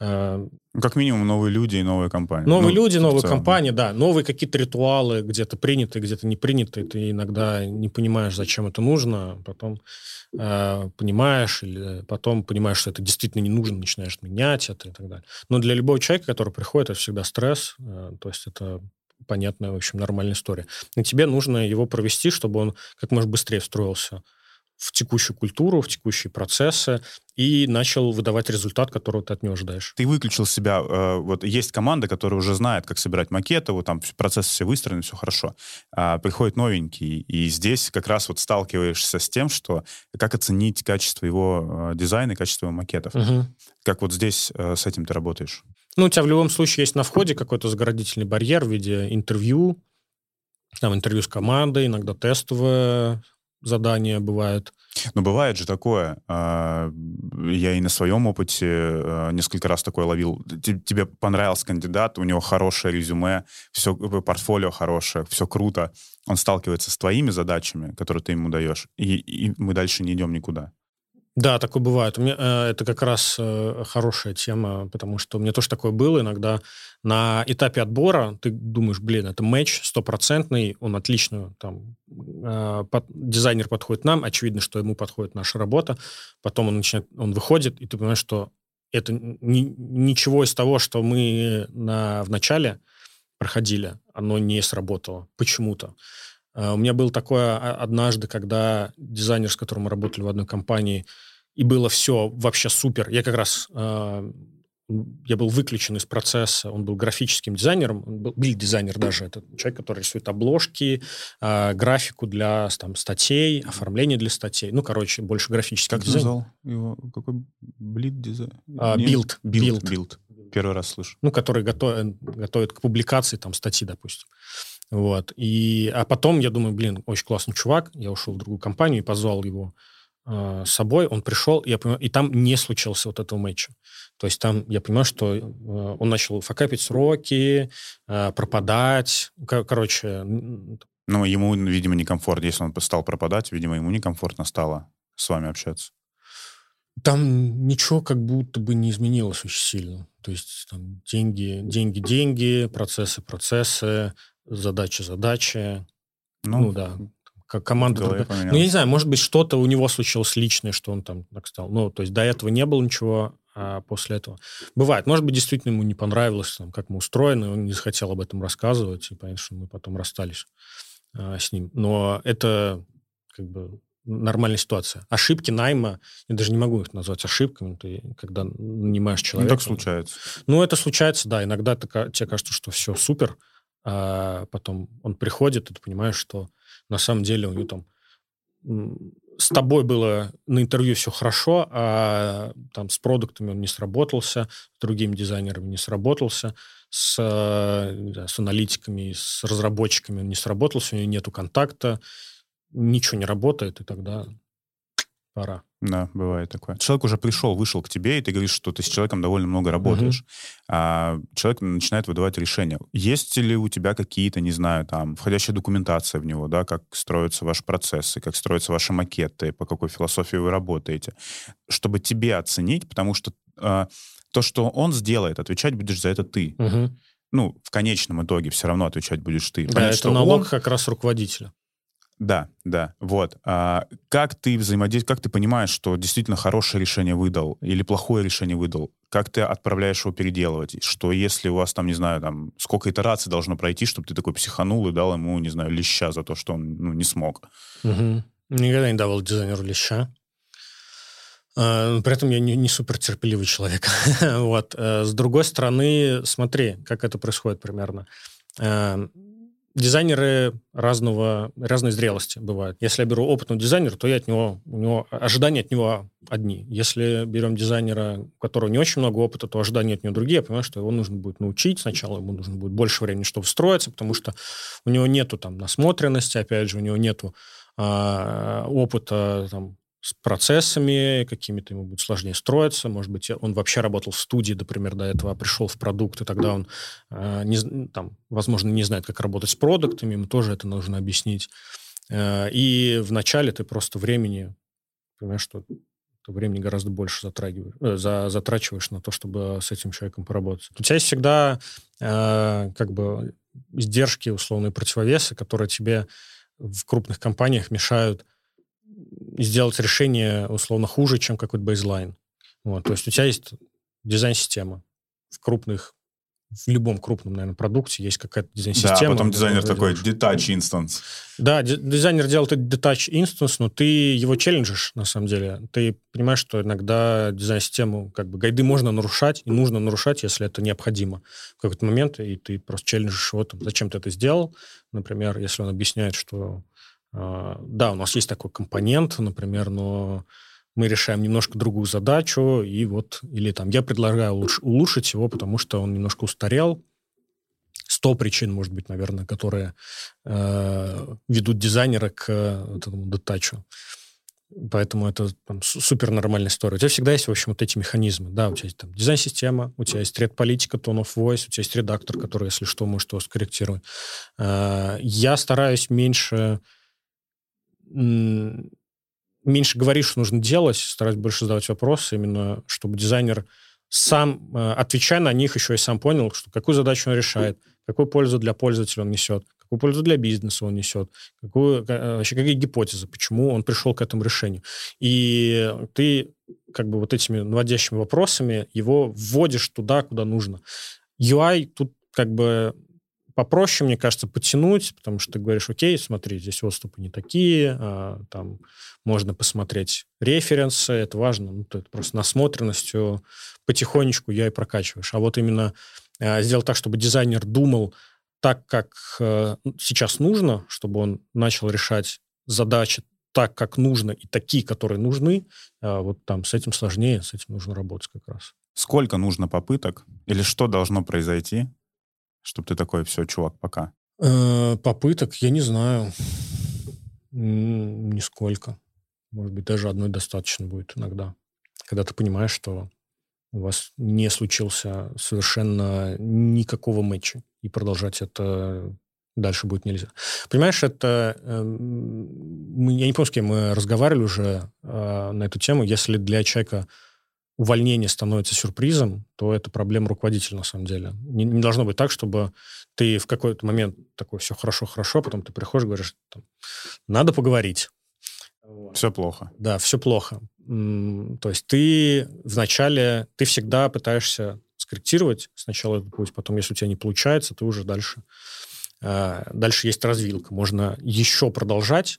э, Ну, как минимум новые люди и новая компания. Новые Ну, люди, новые целом. компании, да. Новые какие-то ритуалы, где-то принятые, где-то не принятые. Ты иногда не понимаешь, зачем это нужно, потом э, понимаешь, или потом понимаешь, что это действительно не нужно, начинаешь менять это и так далее. Но для любого человека, который приходит, это всегда стресс. э, то есть это понятная, в общем, нормальная история. И тебе нужно его провести, чтобы он как можно быстрее встроился в текущую культуру, в текущие процессы и начал выдавать результат, которого ты от него ожидаешь. Ты выключил себя, э, вот есть команда, которая уже знает, как собирать макеты, вот там процессы все выстроены, все хорошо. А приходит новенький, и здесь как раз вот сталкиваешься с тем, что как оценить качество его э, дизайна и качество его макетов. Мгм. Как вот здесь э, с этим ты работаешь? Ну, у тебя в любом случае есть на входе какой-то заградительный барьер в виде интервью, там интервью с командой, иногда тестовое задание бывает. Но бывает же такое, а, я и на своем опыте а, несколько раз такое ловил. Тебе понравился кандидат, у него хорошее резюме, все портфолио хорошее, все круто. Он сталкивается с твоими задачами, которые ты ему даешь, и, и мы дальше не идем никуда. Да, такое бывает. У меня, э, это как раз э, хорошая тема, потому что у меня тоже такое было. Иногда на этапе отбора ты думаешь, блин, это матч стопроцентный, он отлично, там, э, под- дизайнер подходит нам, очевидно, что ему подходит наша работа. Потом он начинает, он выходит, и ты понимаешь, что это ни- ничего из того, что мы на, в начале проходили, оно не сработало почему-то. Э, У меня было такое а- однажды, когда дизайнер, с которым мы работали в одной компании, и было все вообще супер. Я как раз э, я был выключен из процесса, он был графическим дизайнером, он был бильд-дизайнер даже, это человек, который рисует обложки, э, графику для там, статей, оформление для статей, ну, короче, больше графический как дизайн. назвал его? Какой бильд-дизайн? А, бильд. Бильд. Бильд. Первый раз слышу. Ну, который готовит, готовит к публикации там статьи, допустим. Вот. И, а потом я думаю, блин, очень классный чувак, я ушел в другую компанию и позвал его э, с собой, он пришел, я понимаю, и там не случился вот этого матча. То есть там я понимаю, что э, он начал факапить сроки, э, пропадать, кор- короче. Ну, ему, видимо, некомфортно. Если он стал пропадать, видимо, ему некомфортно стало с вами общаться. Там ничего как будто бы не изменилось очень сильно. То есть там деньги, деньги, деньги, процессы, процессы, задачи. Ну, ну да, как команда. Другая. Ну, я не знаю, может быть, что-то у него случилось личное, что он там так стал. Ну, то есть до этого не было ничего, а после этого. Бывает. Может быть, действительно ему не понравилось, там, как мы устроены, он не захотел об этом рассказывать, и понятно, что мы потом расстались а, с ним. Но это как бы нормальная ситуация. Ошибки найма, я даже не могу их назвать ошибками, ты когда нанимаешь человека. Ну, так случается. Ну, это случается, да. Иногда ты, тебе кажется, что все супер, а потом он приходит, и ты понимаешь, что на самом деле у него там с тобой было на интервью все хорошо, а там с продуктами он не сработался, с другими дизайнерами не сработался, с, да, с аналитиками, с разработчиками он не сработался, у него нету контакта, ничего не работает, и тогда пора. Да, бывает такое. Человек уже пришел, вышел к тебе, и ты говоришь, что ты с человеком довольно много работаешь. Угу. А человек начинает выдавать решения. Есть ли у тебя какие-то, не знаю, там, входящая документация в него, да, как строятся ваши процессы, как строятся ваши макеты, по какой философии вы работаете, чтобы тебе оценить, потому что а, то, что он сделает, отвечать будешь за это ты. Угу. Ну, в конечном итоге все равно отвечать будешь ты. Да, Понять, это налог он... как раз руководителя. Да, да, вот. А как ты взаимодействуешь, как ты понимаешь, что действительно хорошее решение выдал или плохое решение выдал? Как ты отправляешь его переделывать? Что если у вас там, не знаю, там, сколько итераций должно пройти, чтобы ты такой психанул и дал ему, не знаю, леща за то, что он ну, не смог? Угу. Никогда не давал дизайнеру леща. А, при этом я не, не супер терпеливый человек. вот. Э, с другой стороны, смотри, как это происходит примерно э, дизайнеры разного, разной зрелости бывают. Если я беру опытного дизайнера, то я от него, у него ожидания от него одни. Если берем дизайнера, у которого не очень много опыта, то ожидания от него другие. Я понимаю, что его нужно будет научить сначала, ему нужно будет больше времени, чтобы встроиться, потому что у него нету там насмотренности, опять же, у него нету а, опыта там, с процессами, какими-то ему будет сложнее строиться. Может быть, он вообще работал в студии, например, до этого, а пришел в продукт, и тогда он, э, не, там, возможно, не знает, как работать с продуктами, ему тоже это нужно объяснить. Э, и вначале ты просто времени, понимаешь, что ты времени гораздо больше затрагиваешь, э, за, затрачиваешь на то, чтобы с этим человеком поработать. У тебя есть всегда э, как бы издержки, условные противовесы, которые тебе в крупных компаниях мешают сделать решение условно хуже, чем какой-то бейзлайн. Вот, то есть у тебя есть дизайн-система в крупных в любом крупном, наверное, продукте есть какая-то дизайн-система. Да, потом дизайнер такой, detach instance. Да, дизайнер делает этот detach instance, но ты его челленджишь, на самом деле. Ты понимаешь, что иногда дизайн-систему, как бы, гайды можно нарушать, и нужно нарушать, если это необходимо в какой-то момент, и ты просто челленджишь его, там, зачем ты это сделал, например, если он объясняет, что да, у нас есть такой компонент, например, но мы решаем немножко другую задачу, и вот, или там, я предлагаю улуш, улучшить его, потому что он немножко устарел. Сто причин, может быть, наверное, которые э, ведут дизайнера к э, этому детачу. Поэтому это там, супер нормальная история. У тебя всегда есть, в общем, вот эти механизмы. Да, у тебя есть там дизайн-система, у тебя есть ред-политика, tone of voice, у тебя есть редактор, который, если что, может его скорректировать. Э, я стараюсь меньше меньше говоришь, что нужно делать, стараюсь больше задавать вопросы, именно чтобы дизайнер сам, э, отвечая на них, еще и сам понял, что какую задачу он решает, какую пользу для пользователя он несет, какую пользу для бизнеса он несет, какую, э, вообще какие гипотезы, почему он пришел к этому решению. И ты как бы вот этими наводящими вопросами его вводишь туда, куда нужно. UI тут как бы попроще, мне кажется, потянуть, потому что ты говоришь, окей, смотри, здесь отступы не такие, а, там можно посмотреть референсы, это важно, ну, это просто насмотренностью потихонечку я и прокачиваешь. А вот именно а, сделать так, чтобы дизайнер думал так, как а, сейчас нужно, чтобы он начал решать задачи так, как нужно, и такие, которые нужны, а, вот там с этим сложнее, с этим нужно работать как раз. Сколько нужно попыток или что должно произойти, чтобы ты такой, все, чувак, пока? Э, попыток, я не знаю. Нисколько. Может быть, даже одной достаточно будет иногда. Когда ты понимаешь, что у вас не случился совершенно никакого матча, и продолжать это дальше будет нельзя. Понимаешь, это... Э, я не помню, с кем мы разговаривали уже э, на эту тему. Если для человека увольнение становится сюрпризом, то это проблема руководителя на самом деле. Не, не должно быть так, чтобы ты в какой-то момент такой, все хорошо-хорошо, а потом ты приходишь и говоришь, там, надо поговорить. Все плохо. Да, все плохо. То есть ты вначале, ты всегда пытаешься скорректировать сначала этот путь, потом, если у тебя не получается, ты уже дальше. А, дальше есть развилка. Можно еще продолжать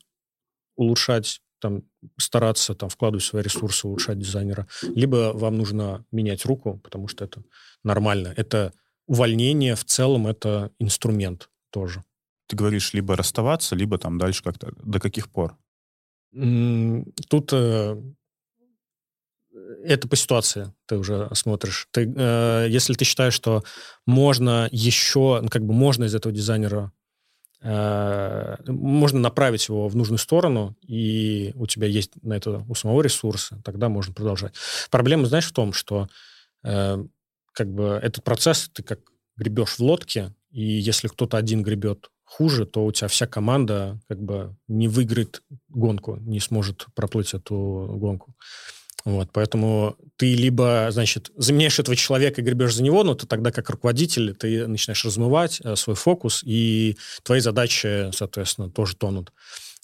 улучшать там, стараться там, вкладывать свои ресурсы, улучшать дизайнера, либо вам нужно менять руку, потому что это нормально. Это увольнение в целом, это инструмент тоже. Ты говоришь, либо расставаться, либо там дальше как-то. До каких пор? Тут э, это по ситуации ты уже смотришь. Ты, э, если ты считаешь, что можно еще, ну, как бы можно из этого дизайнера можно направить его в нужную сторону, и у тебя есть на это у самого ресурсы, тогда можно продолжать. Проблема, знаешь, в том, что э, как бы этот процесс ты как гребешь в лодке, и если кто-то один гребет хуже, то у тебя вся команда как бы не выиграет гонку, не сможет проплыть эту гонку. Вот, поэтому ты либо, значит, заменяешь этого человека и гребешь за него, но ты тогда как руководитель ты начинаешь размывать э, свой фокус, и твои задачи, соответственно, тоже тонут.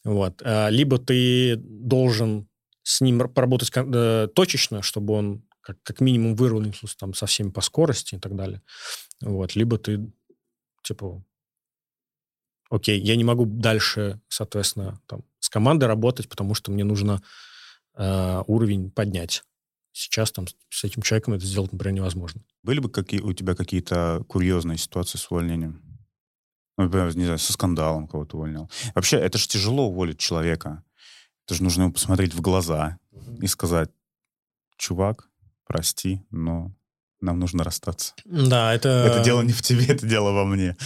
Вот. А, либо ты должен с ним поработать э, точечно, чтобы он как, как минимум выровнялся там со всеми по скорости и так далее. Вот. Либо ты, типа, окей, я не могу дальше, соответственно, там, с командой работать, потому что мне нужно э, уровень поднять. Сейчас там с этим человеком это сделать, например, невозможно. Были бы какие, у тебя какие-то курьезные ситуации с увольнением? Ну, например, не знаю, со скандалом кого-то увольнял. Вообще, это же тяжело уволить человека. Это же нужно ему посмотреть в глаза и сказать, чувак, прости, но нам нужно расстаться. Да, это... Это дело не в тебе, это дело во мне.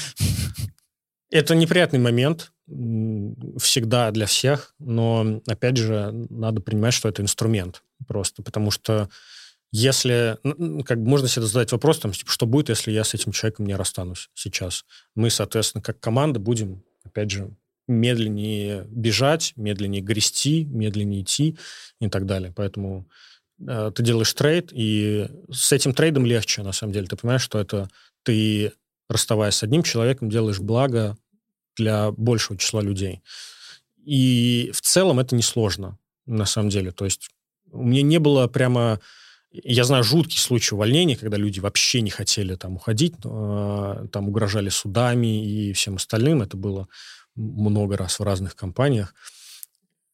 Это неприятный момент, всегда для всех, но, опять же, надо понимать, что это инструмент просто, потому что если, как бы можно себе задать вопрос, там, типа, что будет, если я с этим человеком не расстанусь сейчас? Мы, соответственно, как команда будем, опять же, медленнее бежать, медленнее грести, медленнее идти и так далее. Поэтому э, ты делаешь трейд, и с этим трейдом легче, на самом деле. Ты понимаешь, что это ты, расставаясь с одним человеком, делаешь благо для большего числа людей. И в целом это несложно, на самом деле. То есть у меня не было прямо... Я знаю жуткий случай увольнения, когда люди вообще не хотели там уходить, э, там угрожали судами и всем остальным. Это было много раз в разных компаниях.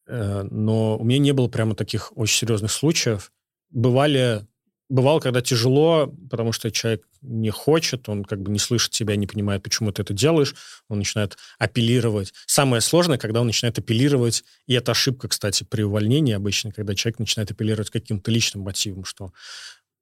Э, но у меня не было прямо таких очень серьезных случаев. Бывали Бывало, когда тяжело, потому что человек не хочет, он как бы не слышит тебя, не понимает, почему ты это делаешь, он начинает апеллировать. Самое сложное, когда он начинает апеллировать, и это ошибка, кстати, при увольнении обычно, когда человек начинает апеллировать каким-то личным мотивом, что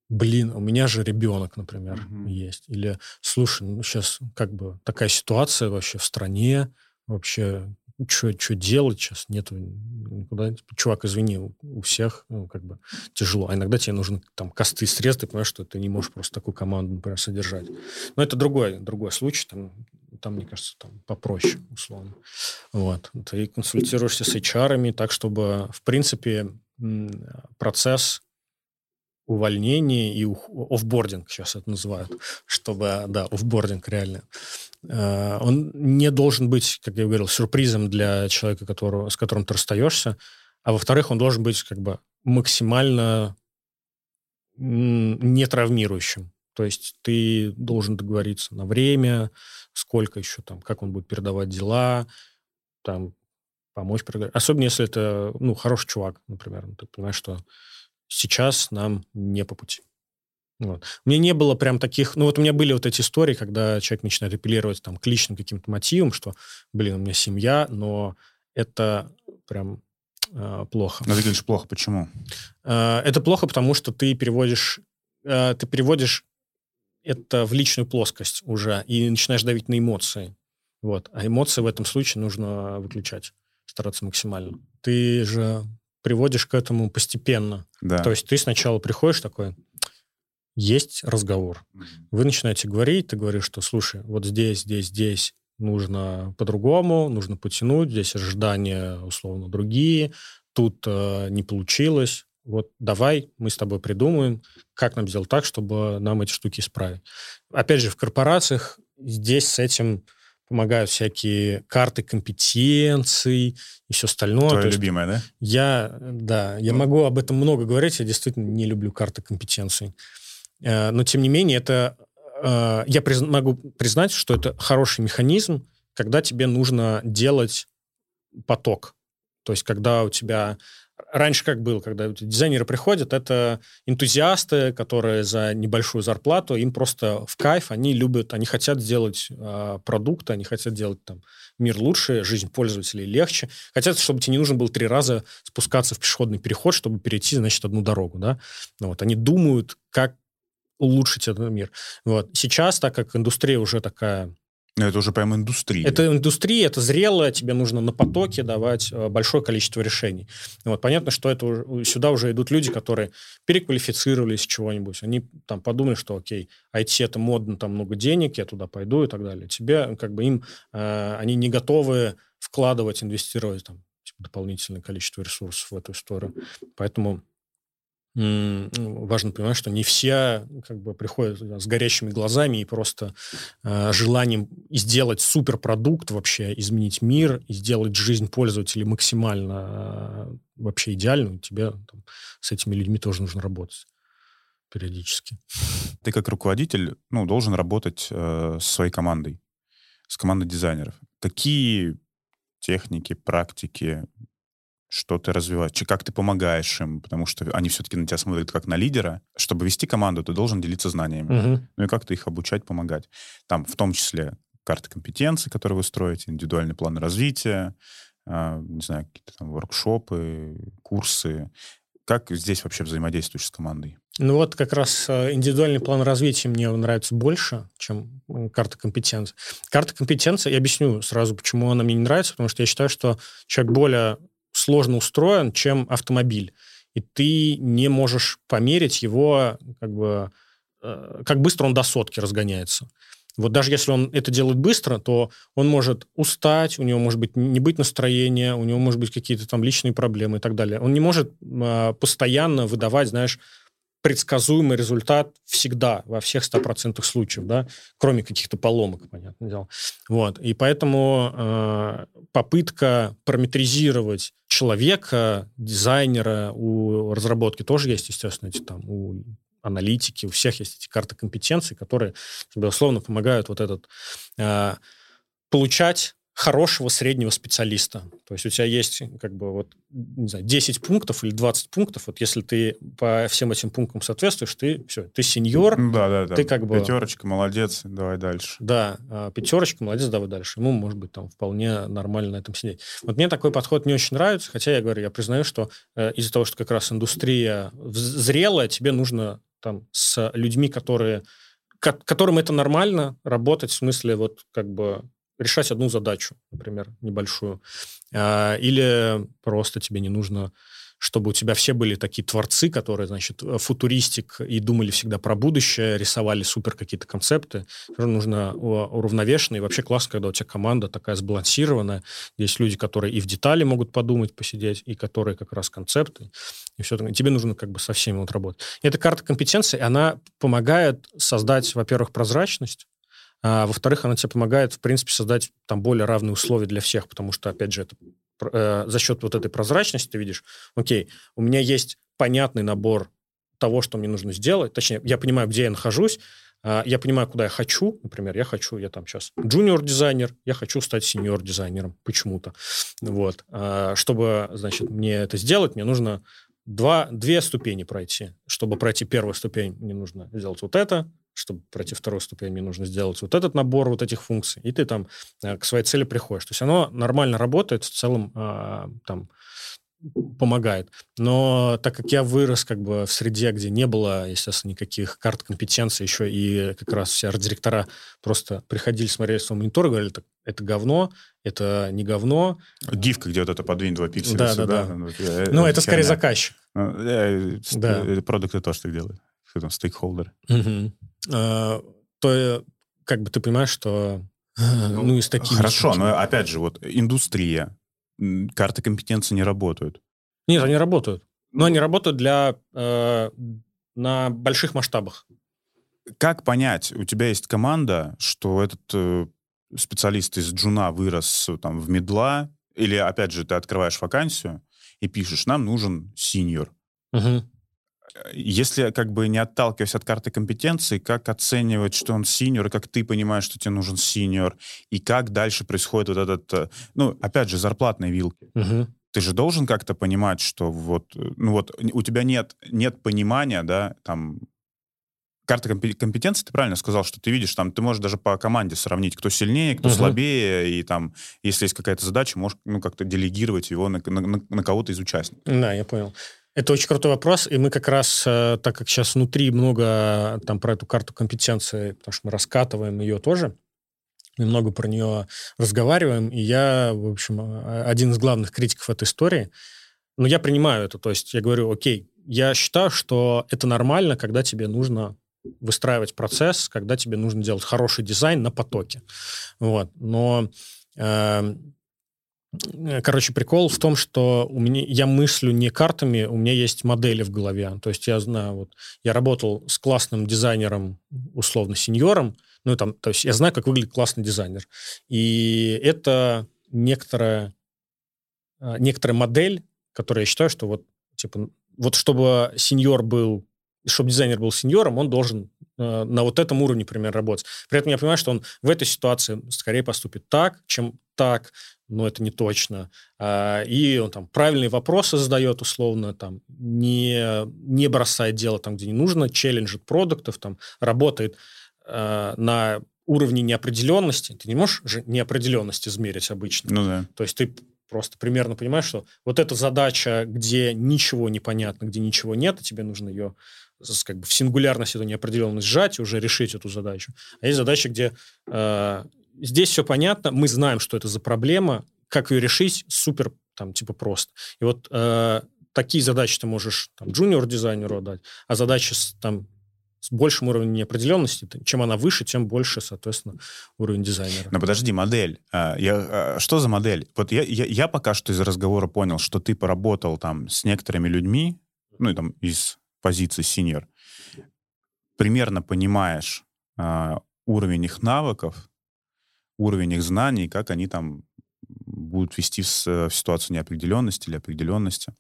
блин, у меня же ребенок, например, mm-hmm. есть. Или, слушай, ну сейчас как бы такая ситуация вообще в стране, вообще что делать сейчас, нету никуда. Чувак, извини, у, у всех ну, как бы тяжело. А иногда тебе нужны там косты срез, ты понимаешь, что ты не можешь просто такую команду, например, содержать. Но это другой, другой случай, там, там, мне кажется, там попроще, условно. Вот. Ты консультируешься с HR, так, чтобы, в принципе, процесс увольнения и офбординг сейчас это называют, чтобы, да, офбординг реально, Э, он не должен быть, как я говорил, сюрпризом для человека, которого, с которым ты расстаешься, а во-вторых, он должен быть как бы максимально не травмирующим. То есть ты должен договориться на время, сколько еще там, как он будет передавать дела, там, помочь. Особенно если это, ну, хороший чувак, например. Ну, ты понимаешь, что сейчас нам не по пути. Вот. Меня не было прям таких... Ну, вот у меня были вот эти истории, когда человек начинает апеллировать там, к личным каким-то мотивам, что, блин, у меня семья, но это прям э, плохо. Но ты говоришь плохо, почему? Э, это плохо, потому что ты переводишь... Э, ты переводишь это в личную плоскость уже и начинаешь давить на эмоции. Вот. А эмоции в этом случае нужно выключать, стараться максимально. Ты же приводишь к этому постепенно. Да. То есть ты сначала приходишь такой, есть разговор. Вы начинаете говорить, ты говоришь, что, слушай, вот здесь, здесь, здесь нужно по-другому, нужно потянуть, здесь ожидания условно другие, тут э, не получилось, вот давай мы с тобой придумаем, как нам сделать так, чтобы нам эти штуки исправить. Опять же, в корпорациях здесь с этим помогают всякие карты компетенций и все остальное. Твоя любимая, да? Я, да, я ну. могу об этом много говорить, я действительно не люблю карты компетенций. Э, но, тем не менее, это э, я приз, могу признать, что это хороший механизм, когда тебе нужно делать поток. То есть, когда у тебя раньше как было, когда дизайнеры приходят, это энтузиасты, которые за небольшую зарплату, им просто в кайф, они любят, они хотят сделать э, продукты, они хотят делать там мир лучше, жизнь пользователей легче. Хотят, чтобы тебе не нужно было три раза спускаться в пешеходный переход, чтобы перейти, значит, одну дорогу, да. Вот. Они думают, как улучшить этот мир. Вот. Сейчас, так как индустрия уже такая это уже прям индустрия. Это индустрия, это зрелая, тебе нужно на потоке давать э, большое количество решений. Вот, понятно, что это, сюда уже идут люди, которые переквалифицировались чего-нибудь. Они там подумали, что окей, IT это модно, там много денег, я туда пойду и так далее. Тебе, как бы им, э, они не готовы вкладывать, инвестировать там типа, дополнительное количество ресурсов в эту историю. Поэтому важно понимать, что не все как бы приходят с горящими глазами и просто э, желанием сделать суперпродукт вообще, изменить мир и сделать жизнь пользователей максимально э, вообще идеальную. Тебе там, с этими людьми тоже нужно работать периодически. Ты как руководитель ну, должен работать э, со своей командой, с командой дизайнеров. Какие техники, практики, что ты развиваешь, как ты помогаешь им, потому что они все-таки на тебя смотрят как на лидера. Чтобы вести команду, ты должен делиться знаниями. Угу. Ну и как ты их обучать, помогать. Там в том числе карты компетенций, которые вы строите, индивидуальный план развития, э, не знаю, какие-то там воркшопы, курсы. Как здесь вообще взаимодействуешь с командой? Ну вот как раз а, индивидуальный план развития мне нравится больше, чем карта компетенций. Карта компетенций, я объясню сразу, почему она мне не нравится, потому что я считаю, что человек более сложно устроен, чем автомобиль. И ты не можешь померить его, как бы, э, как быстро он до сотки разгоняется. Вот даже если он это делает быстро, то он может устать, у него может быть не быть настроения, у него может быть какие-то там личные проблемы и так далее. Он не может э, постоянно выдавать, знаешь, предсказуемый результат всегда, во всех 100% случаев, да, кроме каких-то поломок, понятное дело. Вот. И поэтому э, попытка параметризировать человека, дизайнера у разработки тоже есть, естественно, эти там у аналитики, у всех есть эти карты компетенций, которые, безусловно, помогают вот этот э, получать хорошего среднего специалиста. То есть у тебя есть как бы вот, не знаю, 10 пунктов или 20 пунктов. Вот если ты по всем этим пунктам соответствуешь, ты все, ты сеньор. Да, да, да. Ты как бы... Пятерочка, молодец, давай дальше. Да, а, пятерочка, молодец, давай дальше. Ему, может быть, там вполне нормально на этом сидеть. Вот мне такой подход не очень нравится, хотя я говорю, я признаю, что э, из-за того, что как раз индустрия зрелая, тебе нужно там с людьми, которые которым это нормально работать, в смысле вот как бы решать одну задачу, например, небольшую. А, или просто тебе не нужно чтобы у тебя все были такие творцы, которые, значит, футуристик и думали всегда про будущее, рисовали супер какие-то концепты. Нужно уравновешенно. И вообще классно, когда у тебя команда такая сбалансированная. Есть люди, которые и в детали могут подумать, посидеть, и которые как раз концепты. И все такое. Тебе нужно как бы со всеми вот работать. И эта карта компетенций, она помогает создать, во-первых, прозрачность, а, во-вторых, она тебе помогает, в принципе, создать там более равные условия для всех, потому что, опять же, это э, за счет вот этой прозрачности ты видишь, окей, у меня есть понятный набор того, что мне нужно сделать, точнее, я понимаю, где я нахожусь, э, я понимаю, куда я хочу, например, я хочу, я там сейчас джуниор-дизайнер, я хочу стать сеньор-дизайнером почему-то. Вот. А, чтобы, значит, мне это сделать, мне нужно два, две ступени пройти. Чтобы пройти первую ступень, мне нужно сделать вот это, чтобы пройти вторую ступень, мне нужно сделать вот этот набор вот этих функций, и ты там э, к своей цели приходишь. То есть оно нормально работает, в целом э, там помогает. Но так как я вырос как бы в среде, где не было, естественно, никаких карт компетенции, еще и как раз все арт-директора просто приходили, смотрели свой монитор и говорили, это говно, это не говно. Гифка, где вот это подвинь два пикселя да, сюда. Да, да. Ну, ну это скорее заказчик. Ну, э, да. Продукты тоже так делают. Там, стейкхолдеры. Угу. А, то как бы ты понимаешь, что ну, ну из таких... Хорошо, но опять же, вот индустрия, карты компетенции не работают. Нет, они работают. Но они работают для э, на больших масштабах. Как понять, у тебя есть команда, что этот э, специалист из джуна вырос там в медла, или, опять же, ты открываешь вакансию и пишешь, нам нужен синьор. Угу. Если как бы не отталкиваясь от карты компетенций, как оценивать, что он синьор, как ты понимаешь, что тебе нужен синьор, и как дальше происходит вот этот, э, ну, опять же, зарплатные вилки. Угу. Ты же должен как-то понимать, что вот, э, ну вот у тебя нет, нет понимания, да, там, карта компетенции, ты правильно сказал, что ты видишь, там, ты можешь даже по команде сравнить, кто сильнее, кто угу. слабее, и там, если есть какая-то задача, можешь, ну, как-то делегировать его на, на, на кого-то из участников. Да, я понял. Это очень крутой вопрос, и мы как раз, э, так как сейчас внутри много там про эту карту компетенции, потому что мы раскатываем ее тоже, мы много про нее разговариваем, и я, в общем, э, один из главных критиков этой истории. Но я принимаю это, то есть я говорю, окей, я считаю, что это нормально, когда тебе нужно выстраивать процесс, когда тебе нужно делать хороший дизайн на потоке. Вот. Но э, Э, короче, прикол в том, что у меня я мыслю не картами, у меня есть модели в голове. То есть я знаю, вот я работал с классным дизайнером, условно сеньором, ну там, то есть я знаю, как выглядит классный дизайнер, и это некоторая э, некоторая модель, которая я считаю, что вот типа вот чтобы сеньор был, чтобы дизайнер был сеньором, он должен э, на вот этом уровне, например, работать. При этом я понимаю, что он в этой ситуации скорее поступит так, чем так, но это не точно. А, и он там правильные вопросы задает условно, там не, не бросает дело там, где не нужно, челленджит продуктов, там работает а, на уровне неопределенности. Ты не можешь же неопределенность измерить обычно. Ну да. То есть ты просто примерно понимаешь, что вот эта задача, где ничего не понятно, где ничего нет, и тебе нужно ее как бы в сингулярность эту неопределенность сжать и уже решить эту задачу. А есть задачи, где э, здесь все понятно, мы знаем, что это за проблема, как ее решить, супер, там, типа, просто. И вот э, такие задачи ты можешь там, джуниор-дизайнеру отдать, а задачи с, там, с большим уровнем неопределенности, чем она выше, тем больше, соответственно, уровень дизайнера. Но подожди, модель. А, я, а, что за модель? Вот я, я, я пока что из разговора понял, что ты поработал там с некоторыми людьми, ну, и там из позиции синьор, примерно понимаешь а, уровень их навыков, уровень их знаний, как они там будут вести в, в ситуацию неопределенности или определенности.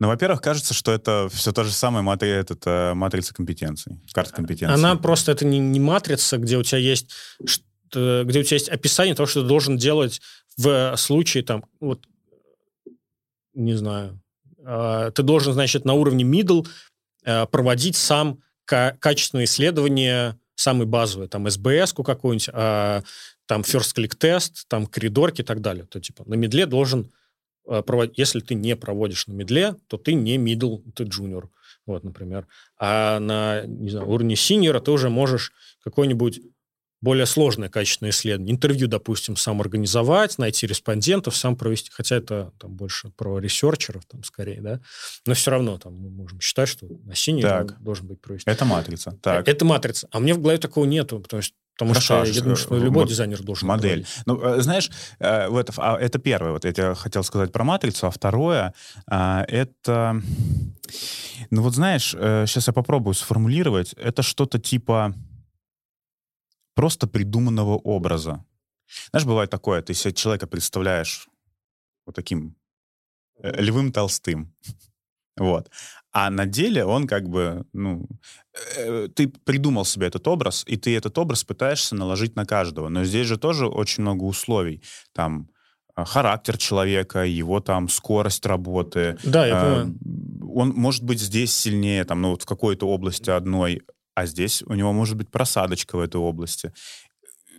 Ну, во-первых, кажется, что это все то же самое матри, этот, э, матрица компетенций, карта компетенций. Она просто, это не, не матрица, где у тебя есть где у тебя есть описание того, что ты должен делать в случае, там, вот, не знаю, э, ты должен, значит, на уровне middle э, проводить сам качественные исследования самый базовый, там, SBS-ку какую-нибудь, а, там, first click тест, там, коридорки и так далее. То, типа, на middle е должен проводить, если ты не проводишь на middle е, то ты не middle, ты junior, вот, например. А на, не знаю, уровне senior а ты уже можешь какой-нибудь более сложное качественное исследование. Интервью, допустим, сам организовать, найти респондентов, сам провести. Хотя это там больше про ресерчеров, там скорее, да. Но все равно там мы можем считать, что на синий должен быть провести. Это матрица. Так. Это матрица. А мне в голове такого нету, потому что Потому Хорошо, что я думаю, что любой вот дизайнер должен Модель. Ну, э, знаешь, э, это, а, это первое, вот я хотел сказать про матрицу, а второе, а, это... Ну вот знаешь, сейчас э, я попробую сформулировать. Это что-то типа просто придуманного образа. Знаешь, бывает такое, ты себе человека представляешь вот таким э, львым толстым. Вот. А на деле он как бы, ну, э, ты придумал себе этот образ, и ты этот образ пытаешься наложить на каждого. Но здесь же тоже очень много условий. Там а, характер человека, его там скорость работы. Да, я понимаю. Он может быть здесь сильнее, там, ну, вот в какой-то области одной, а здесь у него может быть просадочка в этой области.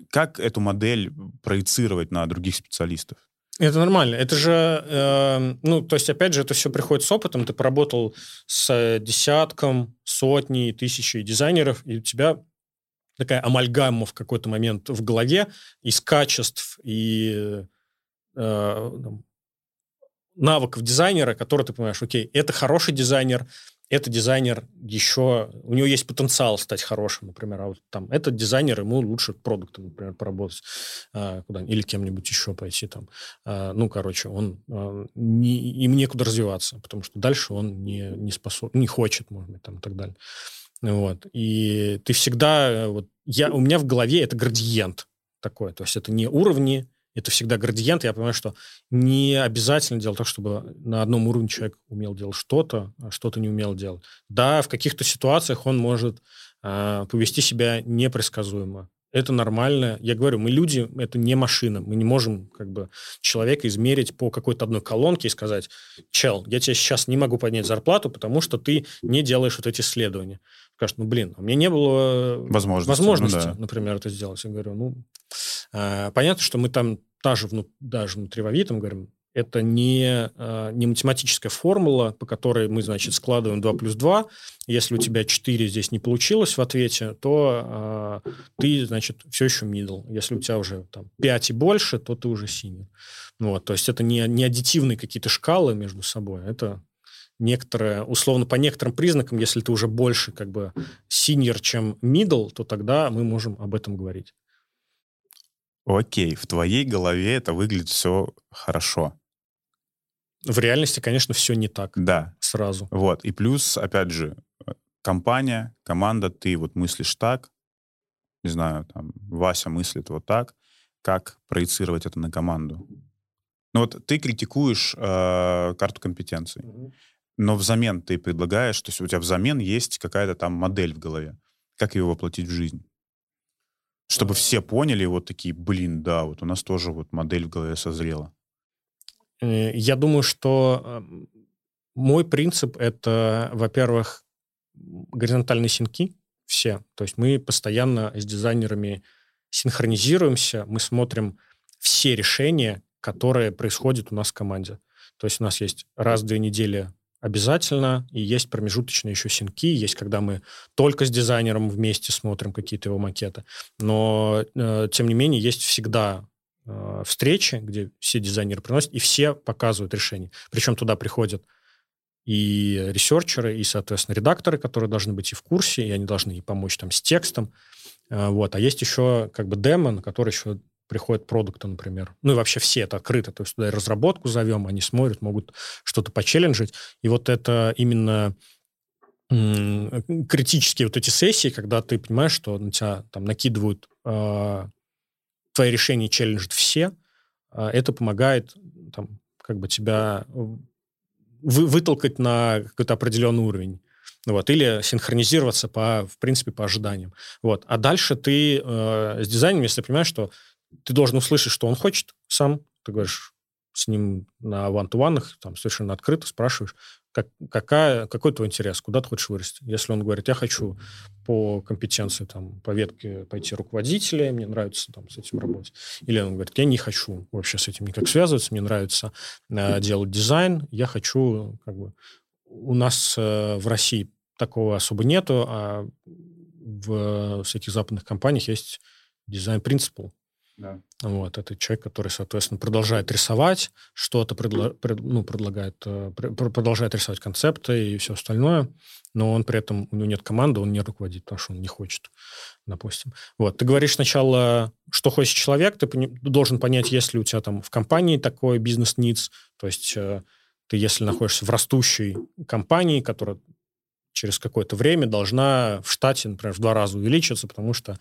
Как эту модель проецировать на других специалистов? Это нормально. Это же, э, ну, то есть, опять же, это все приходит с опытом. Ты поработал с десятком, сотней, тысячей дизайнеров, и у тебя такая амальгама в какой-то момент в голове из качеств и э, навыков дизайнера, которые ты понимаешь, окей, это хороший дизайнер, это дизайнер еще, у него есть потенциал стать хорошим, например, а вот там этот дизайнер, ему лучше продуктом, например, поработать а, куда или кем-нибудь еще пойти там. А, ну, короче, он а, не, им некуда развиваться, потому что дальше он не, не способен, не хочет, может быть, там и так далее. Вот. И ты всегда, вот, я, у меня в голове это градиент такой, то есть это не уровни, это всегда градиент. Я понимаю, что не обязательно делать так, чтобы на одном уровне человек умел делать что-то, а что-то не умел делать. Да, в каких-то ситуациях он может э, повести себя непредсказуемо. Это нормально. Я говорю, мы люди, это не машина. Мы не можем как бы человека измерить по какой-то одной колонке и сказать, чел, я тебе сейчас не могу поднять зарплату, потому что ты не делаешь вот эти исследования. Скажет, ну, блин, у меня не было возможности, возможности ну, да. например, это сделать. Я говорю, ну, э, понятно, что мы там даже, вну, даже внутри Вави, говорим, это не, э, не математическая формула, по которой мы, значит, складываем 2 плюс 2. Если у тебя 4 здесь не получилось в ответе, то э, ты, значит, все еще middle. Если у тебя уже там, 5 и больше, то ты уже senior. Вот, то есть это не, не аддитивные какие-то шкалы между собой, это некоторые, условно, по некоторым признакам, если ты уже больше как бы senior, чем middle, то тогда мы можем об этом говорить. Окей, в твоей голове это выглядит все хорошо. В реальности, конечно, все не так. Да. Сразу. Вот. И плюс, опять же, компания, команда, ты вот мыслишь так, не знаю, там, Вася мыслит вот так, как проецировать это на команду? Ну вот ты критикуешь э, карту компетенций, mm-hmm. Но взамен ты предлагаешь, то есть у тебя взамен есть какая-то там модель в голове. Как ее воплотить в жизнь? Чтобы все поняли, вот такие, блин, да, вот у нас тоже вот модель в голове созрела. Э, я думаю, что мой принцип — это, во-первых, горизонтальные синки все. То есть мы постоянно с дизайнерами синхронизируемся, мы смотрим все решения, которые происходят у нас в команде. То есть у нас есть раз в две недели обязательно, и есть промежуточные еще синки, есть когда мы только с дизайнером вместе смотрим какие-то его макеты, но, э, тем не менее, есть всегда э, встречи, где все дизайнеры приносят, и все показывают решение. Причем туда приходят и ресерчеры, и, соответственно, редакторы, которые должны быть и в курсе, и они должны и помочь там с текстом. Э, вот. А есть еще как бы демо, на который еще приходят продукты, например. Ну и вообще все это открыто. То есть туда и разработку зовем, они смотрят, могут что-то почелленджить. И вот это именно критические вот эти сессии, когда ты понимаешь, что на тебя там накидывают э, твои решения челленджат все, э, это помогает там как бы тебя вы, вытолкать на какой-то определенный уровень. Вот, или синхронизироваться по, в принципе, по ожиданиям. Вот. А дальше ты э, с дизайном, если понимаешь, что ты должен услышать, что он хочет сам. Ты говоришь с ним на ван-ту-ванах, там совершенно открыто спрашиваешь, как, какая, какой твой интерес, куда ты хочешь вырасти. Если он говорит, я хочу по компетенции, там, по ветке пойти руководителя, мне нравится там с этим работать. Или он говорит, я не хочу вообще с этим никак связываться, мне нравится э, делать дизайн, я хочу, как бы, у нас э, в России такого особо нету, а в всяких западных компаниях есть дизайн-принципал, да. Вот, это человек, который, соответственно, продолжает рисовать, что-то предло, пред, ну, предлагает, э, продолжает рисовать концепты и все остальное, но он при этом, у него нет команды, он не руководит, потому что он не хочет, допустим. Вот, ты говоришь сначала, что хочет человек, ты должен понять, есть ли у тебя там в компании такой бизнес-ниц, то есть э, ты, если находишься в растущей компании, которая через какое-то время должна в штате, например, в два раза увеличиться, потому что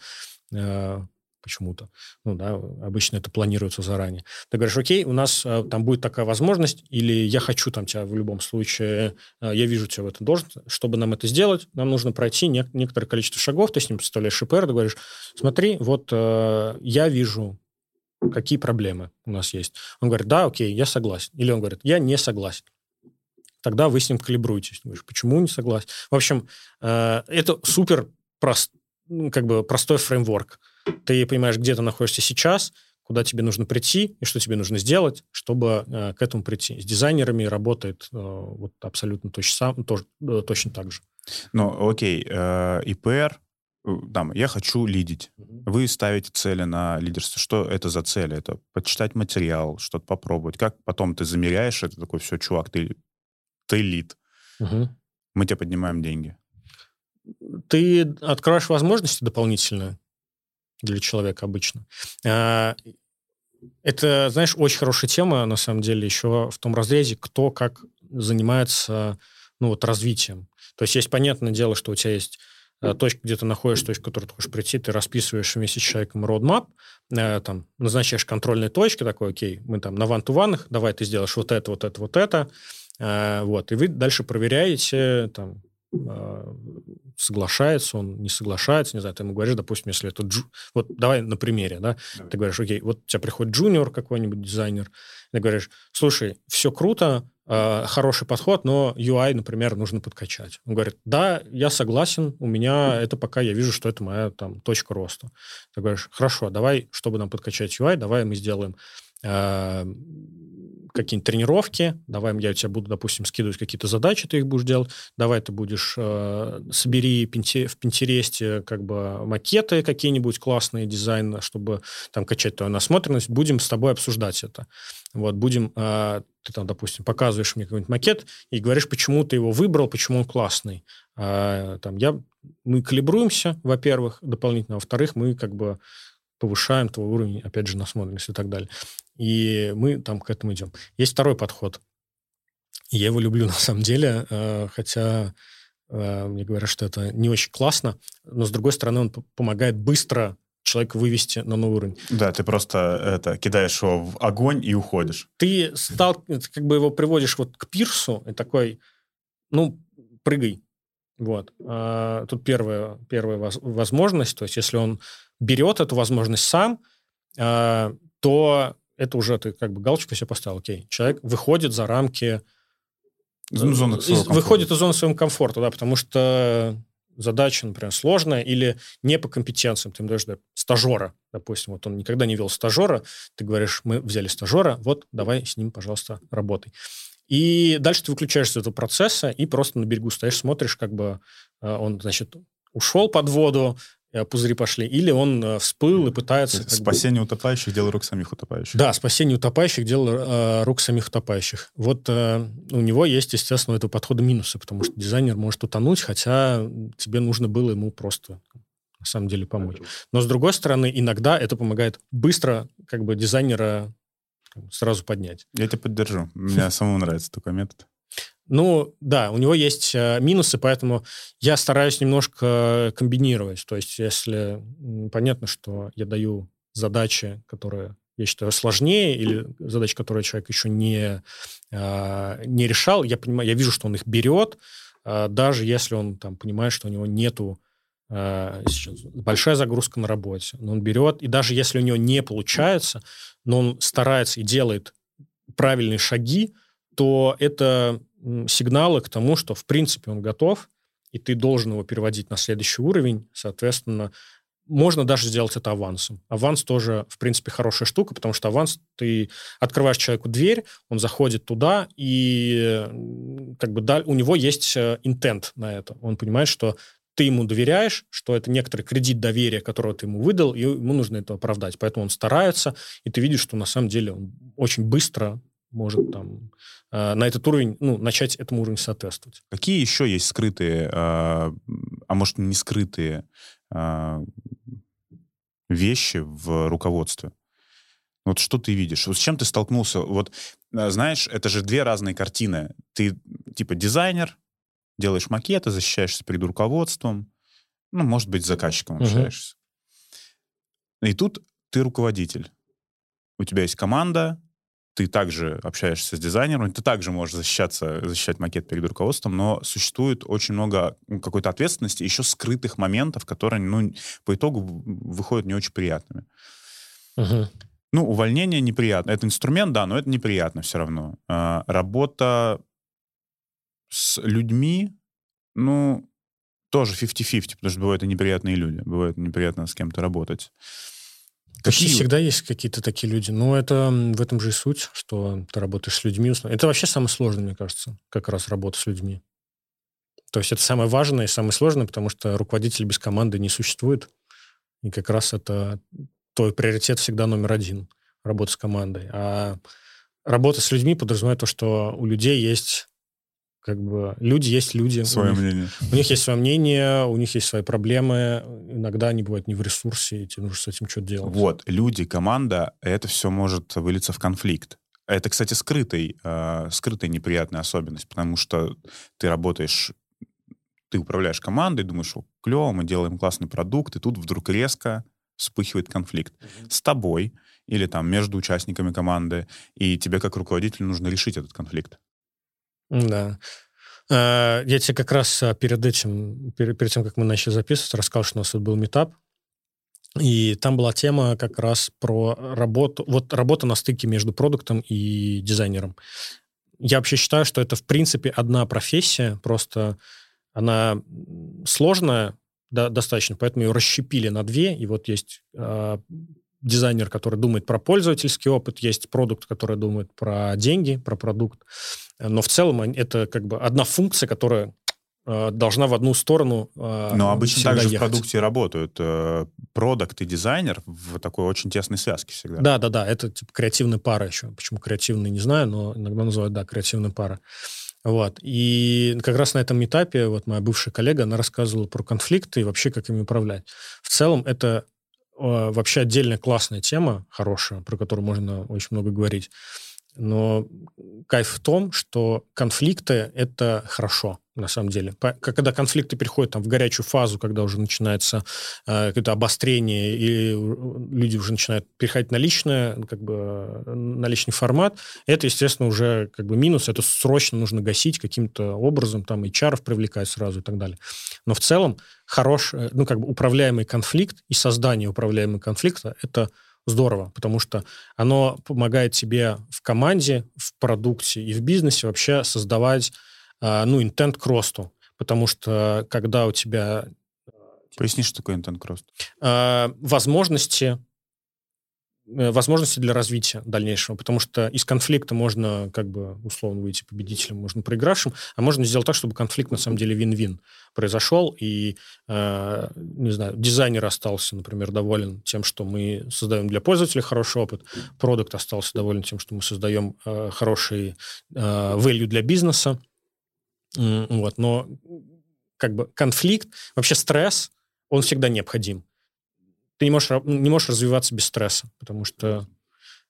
э, почему-то. Ну, да, обычно это планируется заранее. Ты говоришь, окей, у нас э, там будет такая возможность, или я хочу там тебя в любом случае, э, я вижу тебя в этом должен, чтобы нам это сделать, нам нужно пройти не, некоторое количество шагов, ты с ним представляешь ИПР, ты говоришь, смотри, вот э, я вижу, какие проблемы у нас есть. Он говорит, да, окей, я согласен. Или он говорит, я не согласен тогда вы с ним калибруетесь. Говоришь, почему не согласен? В общем, э, это супер прост, как бы простой фреймворк. Ты понимаешь, где ты находишься сейчас, куда тебе нужно прийти и что тебе нужно сделать, чтобы э, к этому прийти. С дизайнерами работает э, вот абсолютно точно, сам, тоже, э, точно так же. Ну, окей, э, ИПР, э, там, я хочу лидить. Вы ставите цели на лидерство. Что это за цели? Это почитать материал, что-то попробовать. Как потом ты замеряешь это такой, все, чувак, ты, ты лид. Угу. Мы тебе поднимаем деньги. Ты открываешь возможности дополнительные для человека обычно. А, это, знаешь, очень хорошая тема, на самом деле, еще в том разрезе, кто как занимается ну, вот, развитием. То есть есть понятное дело, что у тебя есть э, точка, где ты находишься, точка, в которую ты хочешь прийти, ты расписываешь вместе с человеком roadmap, э, там, назначаешь контрольные точки, такой, окей, мы там на ван-ту-ванах, давай ты сделаешь вот это, вот это, вот это, э, вот, и вы дальше проверяете, там, соглашается он, не соглашается, не знаю, ты ему говоришь, допустим, если это... Джу... Вот давай на примере, да, давай. ты говоришь, окей, вот у тебя приходит джуниор какой-нибудь дизайнер, ты говоришь, слушай, все круто, э, хороший подход, но UI, например, нужно подкачать. Он говорит, да, я согласен, у меня это пока я вижу, что это моя там точка роста. Ты говоришь, хорошо, давай, чтобы нам подкачать UI, давай мы сделаем э, какие-нибудь тренировки, давай я тебе буду, допустим, скидывать какие-то задачи, ты их будешь делать, давай ты будешь, э, собери в Пинтересте как бы макеты какие-нибудь классные дизайны, чтобы там качать твою насмотренность, будем с тобой обсуждать это. Вот, будем, э, ты там, допустим, показываешь мне какой-нибудь макет и говоришь, почему ты его выбрал, почему он классный. А, там я, мы калибруемся, во-первых, дополнительно, во-вторых, мы как бы повышаем твой уровень, опять же, насмотренности и так далее. И мы там к этому идем. Есть второй подход. Я его люблю на самом деле, э, хотя э, мне говорят, что это не очень классно, но с другой стороны он помогает быстро человека вывести на новый уровень. Да, ты просто это кидаешь его в огонь и уходишь. Ты стал, как бы его приводишь вот к пирсу и такой, ну, прыгай. Вот. А тут первая, первая возможность, то есть если он берет эту возможность сам, а, то это уже ты как бы галочку себе поставил, окей, человек выходит за рамки... Зоны из, выходит из зоны своего комфорта, да, потому что задача, например, сложная или не по компетенциям. Ты ему даешь да, стажера, допустим, вот он никогда не вел стажера, ты говоришь, мы взяли стажера, вот давай с ним, пожалуйста, работай. И дальше ты выключаешься из этого процесса и просто на берегу стоишь, смотришь, как бы э, он, значит, ушел под воду, Э, пузыри пошли, или он э, всплыл и пытается... Спасение бы... утопающих – дело рук самих утопающих. Да, спасение утопающих – дело э, рук самих утопающих. Вот э, у него есть, естественно, у этого подхода минусы, потому что дизайнер может утонуть, хотя тебе нужно было ему просто на самом деле помочь. Но, с другой стороны, иногда это помогает быстро как бы дизайнера сразу поднять. Я тебя поддержу. Мне самому нравится такой метод. Ну, да, у него есть э, минусы, поэтому я стараюсь немножко комбинировать. То есть, если понятно, что я даю задачи, которые я считаю сложнее, или задачи, которые человек еще не, э, не решал, я понимаю, я вижу, что он их берет, э, даже если он там понимает, что у него нету сейчас большая загрузка на работе, но он берет, и даже если у него не получается, но он старается и делает правильные шаги, то это сигналы к тому, что, в принципе, он готов, и ты должен его переводить на следующий уровень. Соответственно, можно даже сделать это авансом. Аванс тоже, в принципе, хорошая штука, потому что аванс, ты открываешь человеку дверь, он заходит туда, и как бы да, у него есть интент на это. Он понимает, что ты ему доверяешь, что это некоторый кредит доверия, которого ты ему выдал, и ему нужно это оправдать. Поэтому он старается, и ты видишь, что на самом деле он очень быстро может там э, на этот уровень, ну, начать этому уровню соответствовать. Какие еще есть скрытые, э, а может, не скрытые э, вещи в руководстве? Вот что ты видишь? Вот с чем ты столкнулся? Вот, знаешь, это же две разные картины. Ты, типа, дизайнер, делаешь макеты, защищаешься перед руководством, ну, может быть, заказчиком общаешься. И тут ты руководитель. У тебя есть команда, ты также общаешься с дизайнером, ты также можешь защищаться, защищать макет перед руководством, но существует очень много какой-то ответственности, еще скрытых моментов, которые, ну, по итогу выходят не очень приятными. Угу. Ну, увольнение неприятно. Это инструмент, да, но это неприятно все равно. А, работа с людьми, ну, тоже 50-50, потому что бывают и неприятные люди, бывает неприятно с кем-то работать. Почти Какие... всегда есть какие-то такие люди. Но это в этом же и суть, что ты работаешь с людьми. Это вообще самое сложное, мне кажется, как раз работа с людьми. То есть это самое важное и самое сложное, потому что руководитель без команды не существует. И как раз это твой приоритет всегда номер один – работа с командой. А работа с людьми подразумевает то, что у людей есть как бы люди есть люди. Свое у них, мнение. У них есть свое мнение, у них есть свои проблемы. Иногда они бывают не в ресурсе, и тебе нужно с этим что-то делать. Вот, люди, команда, это все может вылиться в конфликт. Это, кстати, скрытый, э, скрытая неприятная особенность, потому что ты работаешь, ты управляешь командой, думаешь, о, клево, мы делаем классный продукт, и тут вдруг резко вспыхивает конфликт mm-hmm. с тобой или там между участниками команды, и тебе как руководителю нужно решить этот конфликт. Да. Э, я тебе как раз э, перед этим, перед, перед тем, как мы начали записывать, рассказал, что у нас вот был метап, и там была тема как раз про работу, вот работа на стыке между продуктом и дизайнером. Я вообще считаю, что это, в принципе, одна профессия, просто она сложная да, достаточно, поэтому ее расщепили на две, и вот есть э, дизайнер, который думает про пользовательский опыт, есть продукт, который думает про деньги, про продукт. Но в целом это как бы одна функция, которая э, должна в одну сторону э, Но обычно также ехать. в продукте работают э, продукт и дизайнер в такой очень тесной связке всегда. Да, да, да, это типа креативная пара еще. Почему креативный, не знаю, но иногда называют, да, креативная пара. Вот. И как раз на этом этапе вот моя бывшая коллега, она рассказывала про конфликты и вообще, как ими управлять. В целом это вообще отдельная классная тема, хорошая, про которую можно очень много говорить. Но кайф в том, что конфликты — это хорошо, на самом деле. Когда конфликты переходят там, в горячую фазу, когда уже начинается э, какое-то обострение, и люди уже начинают переходить на личное, как бы, на личный формат, это, естественно, уже как бы минус, это срочно нужно гасить каким-то образом, там, HR привлекать сразу и так далее. Но в целом хорош, э, ну, как бы управляемый конфликт и создание управляемого конфликта — это здорово, потому что оно помогает тебе в команде, в продукте и в бизнесе вообще создавать, а, ну, интент к росту. Потому что когда у тебя... Поясни, что такое интент к росту. А, возможности Э, возможности для развития дальнейшего, потому что из конфликта можно как бы условно выйти победителем, можно проигравшим, а можно сделать так, чтобы конфликт на самом деле вин-вин произошел, и, э, не знаю, дизайнер остался, например, доволен тем, что мы создаем для пользователя хороший опыт, продукт остался доволен тем, что мы создаем э, хороший э, value для бизнеса, вот, но как бы конфликт, вообще стресс, он всегда необходим ты не можешь, не можешь развиваться без стресса, потому что...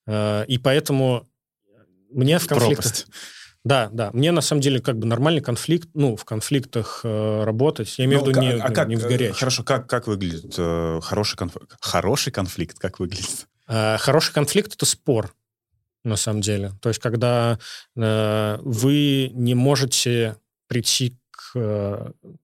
Э, и поэтому мне в конфликтах... Да, да. Мне на самом деле как бы нормальный конфликт, ну, в конфликтах э, работать. Я имею ну, в виду не, а как, не в горячем. Хорошо, как, как выглядит э, хороший, конф... хороший конфликт? Как выглядит? Э, хороший конфликт — это спор, на самом деле. То есть когда э, вы не можете прийти к э, Э,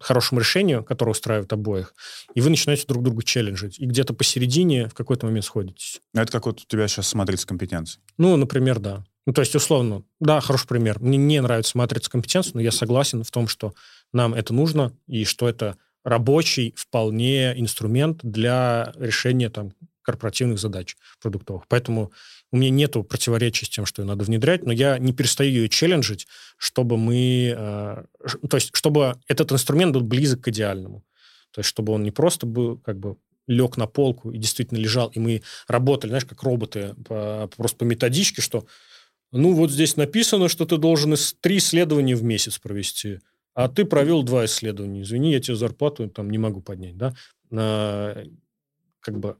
хорошему решению, которое устраивает обоих, и вы начинаете друг друга челленджить. И где-то посередине в какой-то момент сходитесь. А это как вот у тебя сейчас матрица компетенций? Ну, например, да. Ну, то есть, условно, да, хороший пример. Мне не нравится матрица компетенций, но я согласен в том, что нам это нужно, и что это рабочий вполне инструмент для решения там корпоративных задач продуктовых. Поэтому у меня нету противоречия с тем, что ее надо внедрять, но я не перестаю ее челленджить, чтобы мы... Э, то есть, чтобы этот инструмент был близок к идеальному. То есть, чтобы он не просто был как бы лег на полку и действительно лежал, и мы работали, знаешь, как роботы, по, просто по методичке, что ну вот здесь написано, что ты должен из три исследования в месяц провести, а ты провел два исследования. Извини, я тебе зарплату там не могу поднять, да? На, как бы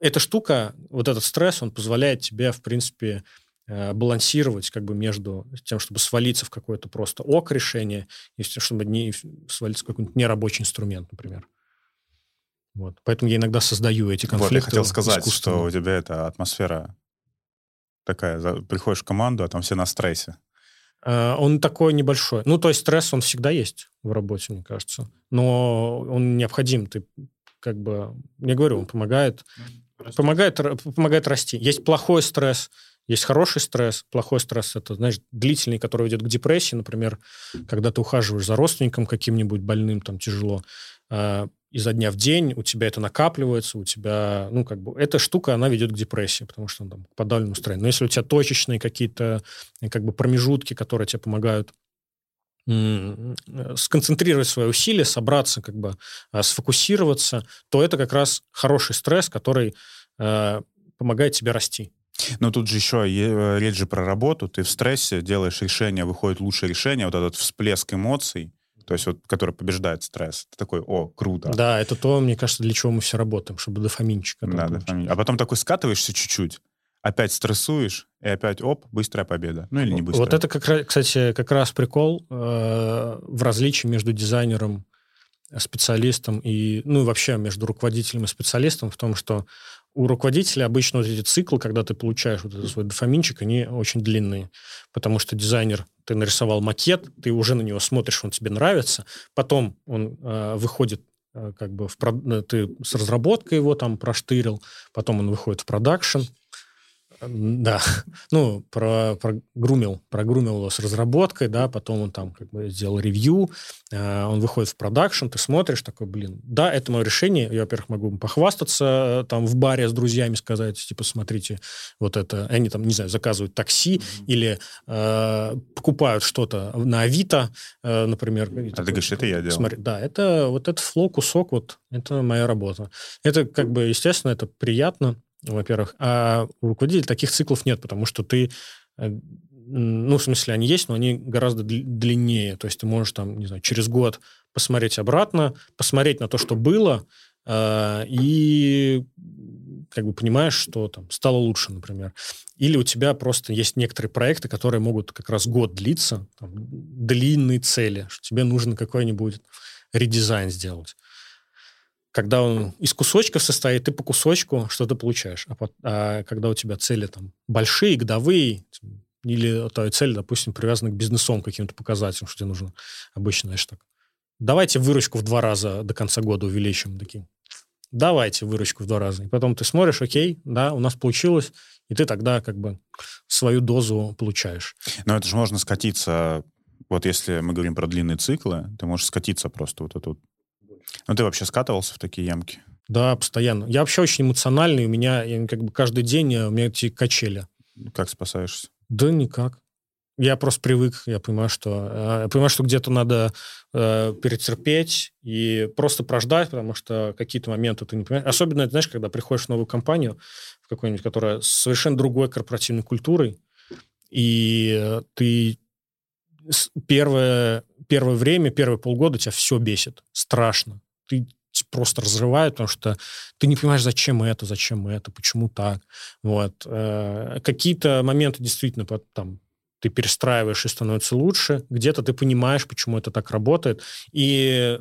эта штука, вот этот стресс, он позволяет тебе, в принципе, э, балансировать как бы между тем, чтобы свалиться в какое-то просто ок решение, и чтобы не свалиться в какой-нибудь нерабочий инструмент, например. Вот. Поэтому я иногда создаю эти конфликты. Вот, я хотел сказать, что у тебя эта атмосфера такая, приходишь в команду, а там все на стрессе. Uh, он такой небольшой. Ну, то есть стресс, он всегда есть в работе, мне кажется. Но он необходим. Ты как бы, я говорю, он помогает, помогает, помогает расти. Есть плохой стресс, есть хороший стресс. Плохой стресс – это, знаешь, длительный, который ведет к депрессии, например, когда ты ухаживаешь за родственником каким-нибудь больным, там тяжело, э, изо дня в день у тебя это накапливается, у тебя, ну, как бы, эта штука, она ведет к депрессии, потому что там, к подавленному. Но если у тебя точечные какие-то, как бы, промежутки, которые тебе помогают сконцентрировать свои усилия, собраться, как бы а, сфокусироваться, то это как раз хороший стресс, который э, помогает тебе расти. Но тут же еще э, речь же про работу. Ты в стрессе делаешь решение, выходит лучшее решение, вот этот всплеск эмоций, то есть вот, который побеждает стресс. Ты такой, о, круто. Да, это то, мне кажется, для чего мы все работаем, чтобы дофаминчик. Да, дофамин. А потом такой скатываешься чуть-чуть, опять стрессуешь, и опять, оп, быстрая победа. Ну или не быстрая. Вот это, как, кстати, как раз прикол э, в различии между дизайнером, специалистом и, ну и вообще между руководителем и специалистом в том, что у руководителя обычно вот эти циклы, когда ты получаешь вот этот свой дофаминчик, они очень длинные, потому что дизайнер, ты нарисовал макет, ты уже на него смотришь, он тебе нравится, потом он э, выходит э, как бы в, э, ты с разработкой его там проштырил, потом он выходит в продакшн, да, ну, про, прогрумил, прогрумил его с разработкой, да, потом он там как бы сделал ревью, э, он выходит в продакшн, ты смотришь, такой, блин, да, это мое решение, я, во-первых, могу похвастаться э, там в баре с друзьями, сказать, типа, смотрите, вот это, они там, не знаю, заказывают такси mm-hmm. или э, покупают что-то на Авито, э, например. А такой, ты говоришь, это я делал. Смотри, да, это вот этот flow, кусок, вот, это моя работа. Это как бы, естественно, это приятно, во-первых. А у руководителя таких циклов нет, потому что ты э, ну, в смысле, они есть, но они гораздо длиннее. То есть ты можешь там, не знаю, через год посмотреть обратно, посмотреть на то, что было, э, и как бы понимаешь, что там стало лучше, например. Или у тебя просто есть некоторые проекты, которые могут как раз год длиться, там, длинные цели, что тебе нужно какой-нибудь редизайн сделать когда он из кусочков состоит, ты по кусочку что-то получаешь. А, а когда у тебя цели там большие, годовые, или твоя цель, допустим, привязана к бизнесовым каким-то показателям, что тебе нужно обычно, знаешь, так. Давайте выручку в два раза до конца года увеличим. Такие. Давайте выручку в два раза. И потом ты смотришь, окей, да, у нас получилось, и ты тогда как бы свою дозу получаешь. Но это же можно скатиться, вот если мы говорим про длинные циклы, ты можешь скатиться просто вот эту ну, ты вообще скатывался в такие ямки? Да, постоянно. Я вообще очень эмоциональный. У меня я, как бы каждый день э, у меня эти качели. Как спасаешься? Да никак. Я просто привык, я понимаю, что э, я понимаю, что где-то надо э, перетерпеть и просто прождать, потому что какие-то моменты ты не понимаешь. Особенно, знаешь, когда приходишь в новую компанию, в какую-нибудь, которая с совершенно другой корпоративной культурой, и ты первое, первое время, первые полгода тебя все бесит, страшно ты просто разрывает, потому что ты не понимаешь, зачем это, зачем это, почему так. Вот. Э, какие-то моменты действительно там ты перестраиваешь и становится лучше. Где-то ты понимаешь, почему это так работает. И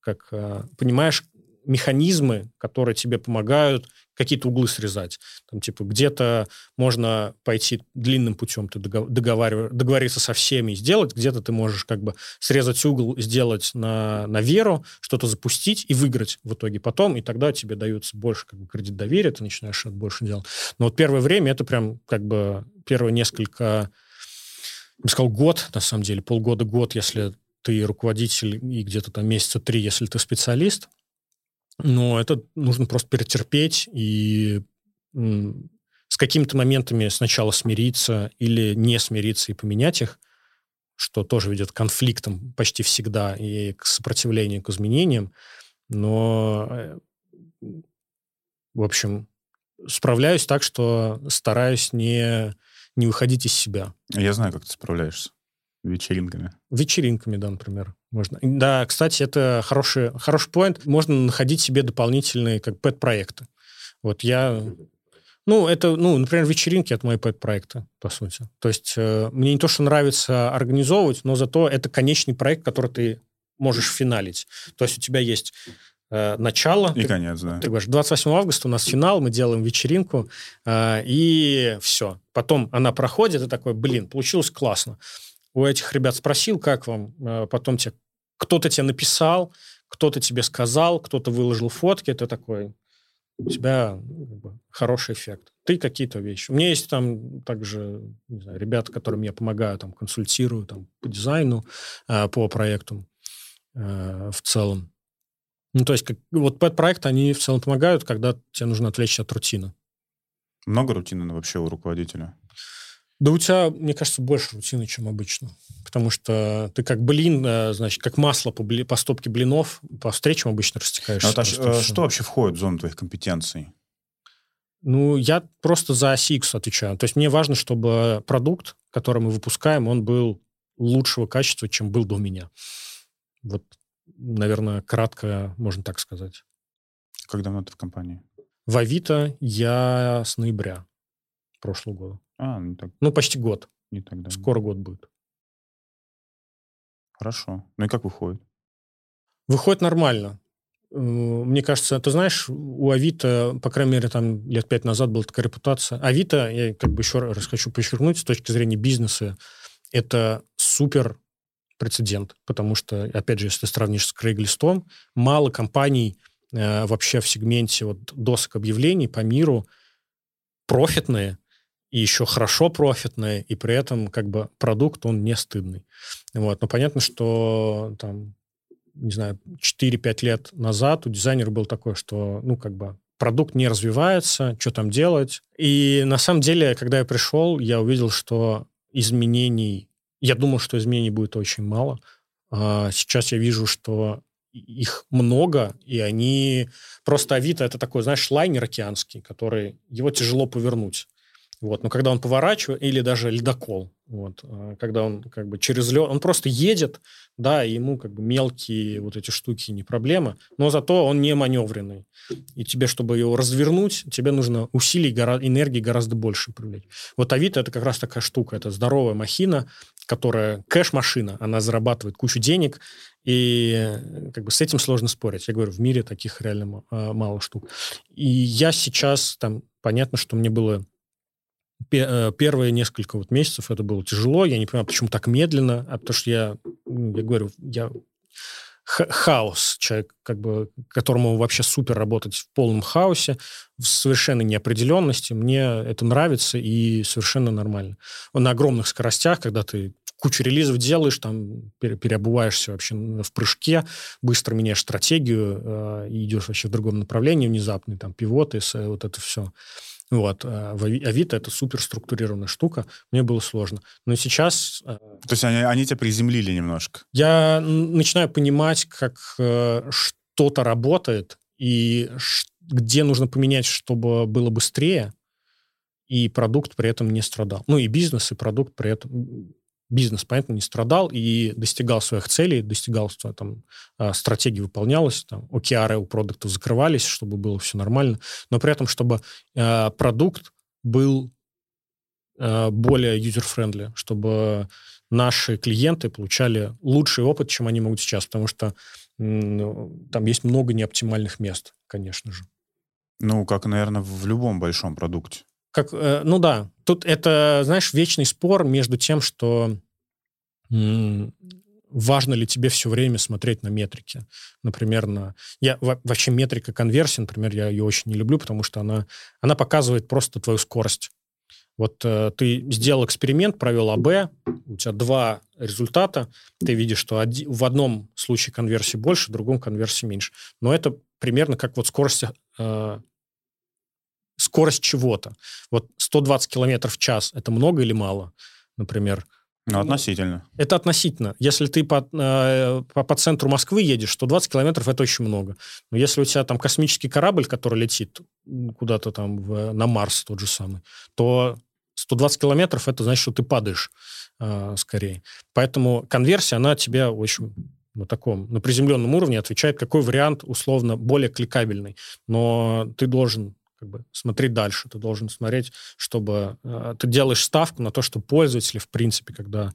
как э, понимаешь механизмы, которые тебе помогают какие-то углы срезать. Там, типа, где-то можно пойти длинным путем, ты договариваешь, договориться со всеми и сделать, где-то ты можешь как бы срезать угол, сделать на, на веру, что-то запустить и выиграть в итоге потом, и тогда тебе дается больше как бы кредит доверия, ты начинаешь это больше делать. Но вот первое время это прям как бы первые несколько, я бы сказал, год, на самом деле, полгода-год, если ты руководитель, и где-то там месяца три, если ты специалист, но это нужно просто перетерпеть и с какими-то моментами сначала смириться или не смириться и поменять их, что тоже ведет к конфликтам почти всегда и к сопротивлению к изменениям. Но, э, в общем, справляюсь так, что стараюсь не, не выходить из себя. Я знаю, как ты справляешься. Вечеринками. Вечеринками, да, например. Можно. Да, кстати, это хороший, хороший point. Можно находить себе дополнительные как пэт-проекты. Вот я... Ну, это, ну, например, вечеринки от мои пэт-проекты, по сути. То есть э, мне не то, что нравится организовывать, но зато это конечный проект, который ты можешь финалить. То есть у тебя есть э, начало. И ты, конец, да. Ты говоришь, 28 августа у нас финал, мы делаем вечеринку, э, и все. Потом она проходит, и такой, блин, получилось классно. У этих ребят спросил, как вам, э, потом тебе кто-то тебе написал, кто-то тебе сказал, кто-то выложил фотки, это такой, у тебя хороший эффект. Ты какие-то вещи. У меня есть там также не знаю, ребята, которым я помогаю, там, консультирую там, по дизайну, э, по проектам э, в целом. Ну, то есть, как, вот под проект они в целом помогают, когда тебе нужно отвлечься от рутины. Много рутины вообще у руководителя? Да у тебя, мне кажется, больше рутины, чем обычно. Потому что ты как блин, э, значит, как масло по, бли, по стопке блинов по встречам обычно растекаешься. А, а что вообще входит в зону твоих компетенций? Ну, я просто за CX отвечаю. То есть мне важно, чтобы продукт, который мы выпускаем, он был лучшего качества, чем был до меня. Вот, наверное, кратко можно так сказать. Как давно ты в компании? В Авито я с ноября прошлого года. А, ну так. Ну, почти год. Не тогда. Скоро год будет. Хорошо. Ну и как выходит? Выходит нормально. Мне кажется, ты знаешь, у Авито, по крайней мере, там лет пять назад была такая репутация. Авито, я как бы еще раз хочу подчеркнуть, с точки зрения бизнеса, это супер прецедент, потому что, опять же, если ты сравнишь с Крейглистом, мало компаний э, вообще в сегменте вот досок объявлений по миру профитные, и еще хорошо профитные, и при этом как бы продукт, он не стыдный. Вот. Но понятно, что там, не знаю, 4-5 лет назад у дизайнера был такой, что, ну, как бы продукт не развивается, что там делать. И на самом деле, когда я пришел, я увидел, что изменений, я думал, что изменений будет очень мало. А сейчас я вижу, что их много, и они... Просто Авито — это такой, знаешь, лайнер океанский, который... Его тяжело повернуть. Вот, но когда он поворачивает, или даже ледокол, вот, а, когда он как бы через лед, он просто едет, да, и ему как бы мелкие вот эти штуки не проблема, но зато он не маневренный. И тебе, чтобы его развернуть, тебе нужно усилий, гора, энергии гораздо больше привлечь. Вот Авито это как раз такая штука, это здоровая махина, которая кэш-машина, она зарабатывает кучу денег, и как бы с этим сложно спорить. Я говорю, в мире таких реально а, мало штук. И я сейчас там, понятно, что мне было Э, первые несколько вот месяцев это было тяжело. Я не понимаю, почему так медленно. А потому что я, я говорю, я хаос, человек, как бы, которому вообще супер работать в полном хаосе, в совершенной неопределенности. Мне это нравится и совершенно нормально. На огромных скоростях, когда ты кучу релизов делаешь, там переобуваешься вообще в прыжке, быстро меняешь стратегию э, и идешь вообще в другом направлении внезапно, там пивоты, вот это все. Вот. А в Авито это супер структурированная штука. Мне было сложно. Но сейчас... Э, То есть они, они тебя приземлили немножко? Я начинаю понимать, как э, что-то работает и где нужно поменять, чтобы было быстрее, и продукт при этом не страдал. Ну и бизнес, и продукт при этом бизнес, понятно, не страдал и достигал своих целей, достигал там а, стратегии выполнялась, там OKR у продуктов закрывались, чтобы было все нормально, но при этом, чтобы э, продукт был э, более user-friendly, чтобы наши клиенты получали лучший опыт, чем они могут сейчас, потому что ну, там есть много неоптимальных мест, конечно же. Ну, как, наверное, в любом большом продукте. Как, э, ну да, тут это, знаешь, вечный спор между тем, что важно ли тебе все время смотреть на метрики. Например, на... Я, вообще метрика конверсии, например, я ее очень не люблю, потому что она, она показывает просто твою скорость. Вот э, ты сделал эксперимент, провел АБ, у тебя два результата, ты видишь, что оди, в одном случае конверсии больше, в другом конверсии меньше. Но это примерно как вот скорость э, скорость чего-то. Вот 120 километров в час – это много или мало, например? Ну, относительно. Это относительно. Если ты по, э, по, по центру Москвы едешь, то 20 километров – это очень много. Но если у тебя там космический корабль, который летит куда-то там в, на Марс тот же самый, то 120 километров – это значит, что ты падаешь э, скорее. Поэтому конверсия, она тебя очень на таком, на приземленном уровне отвечает, какой вариант условно более кликабельный. Но ты должен как бы смотреть дальше. Ты должен смотреть, чтобы э, ты делаешь ставку на то, что пользователи, в принципе, когда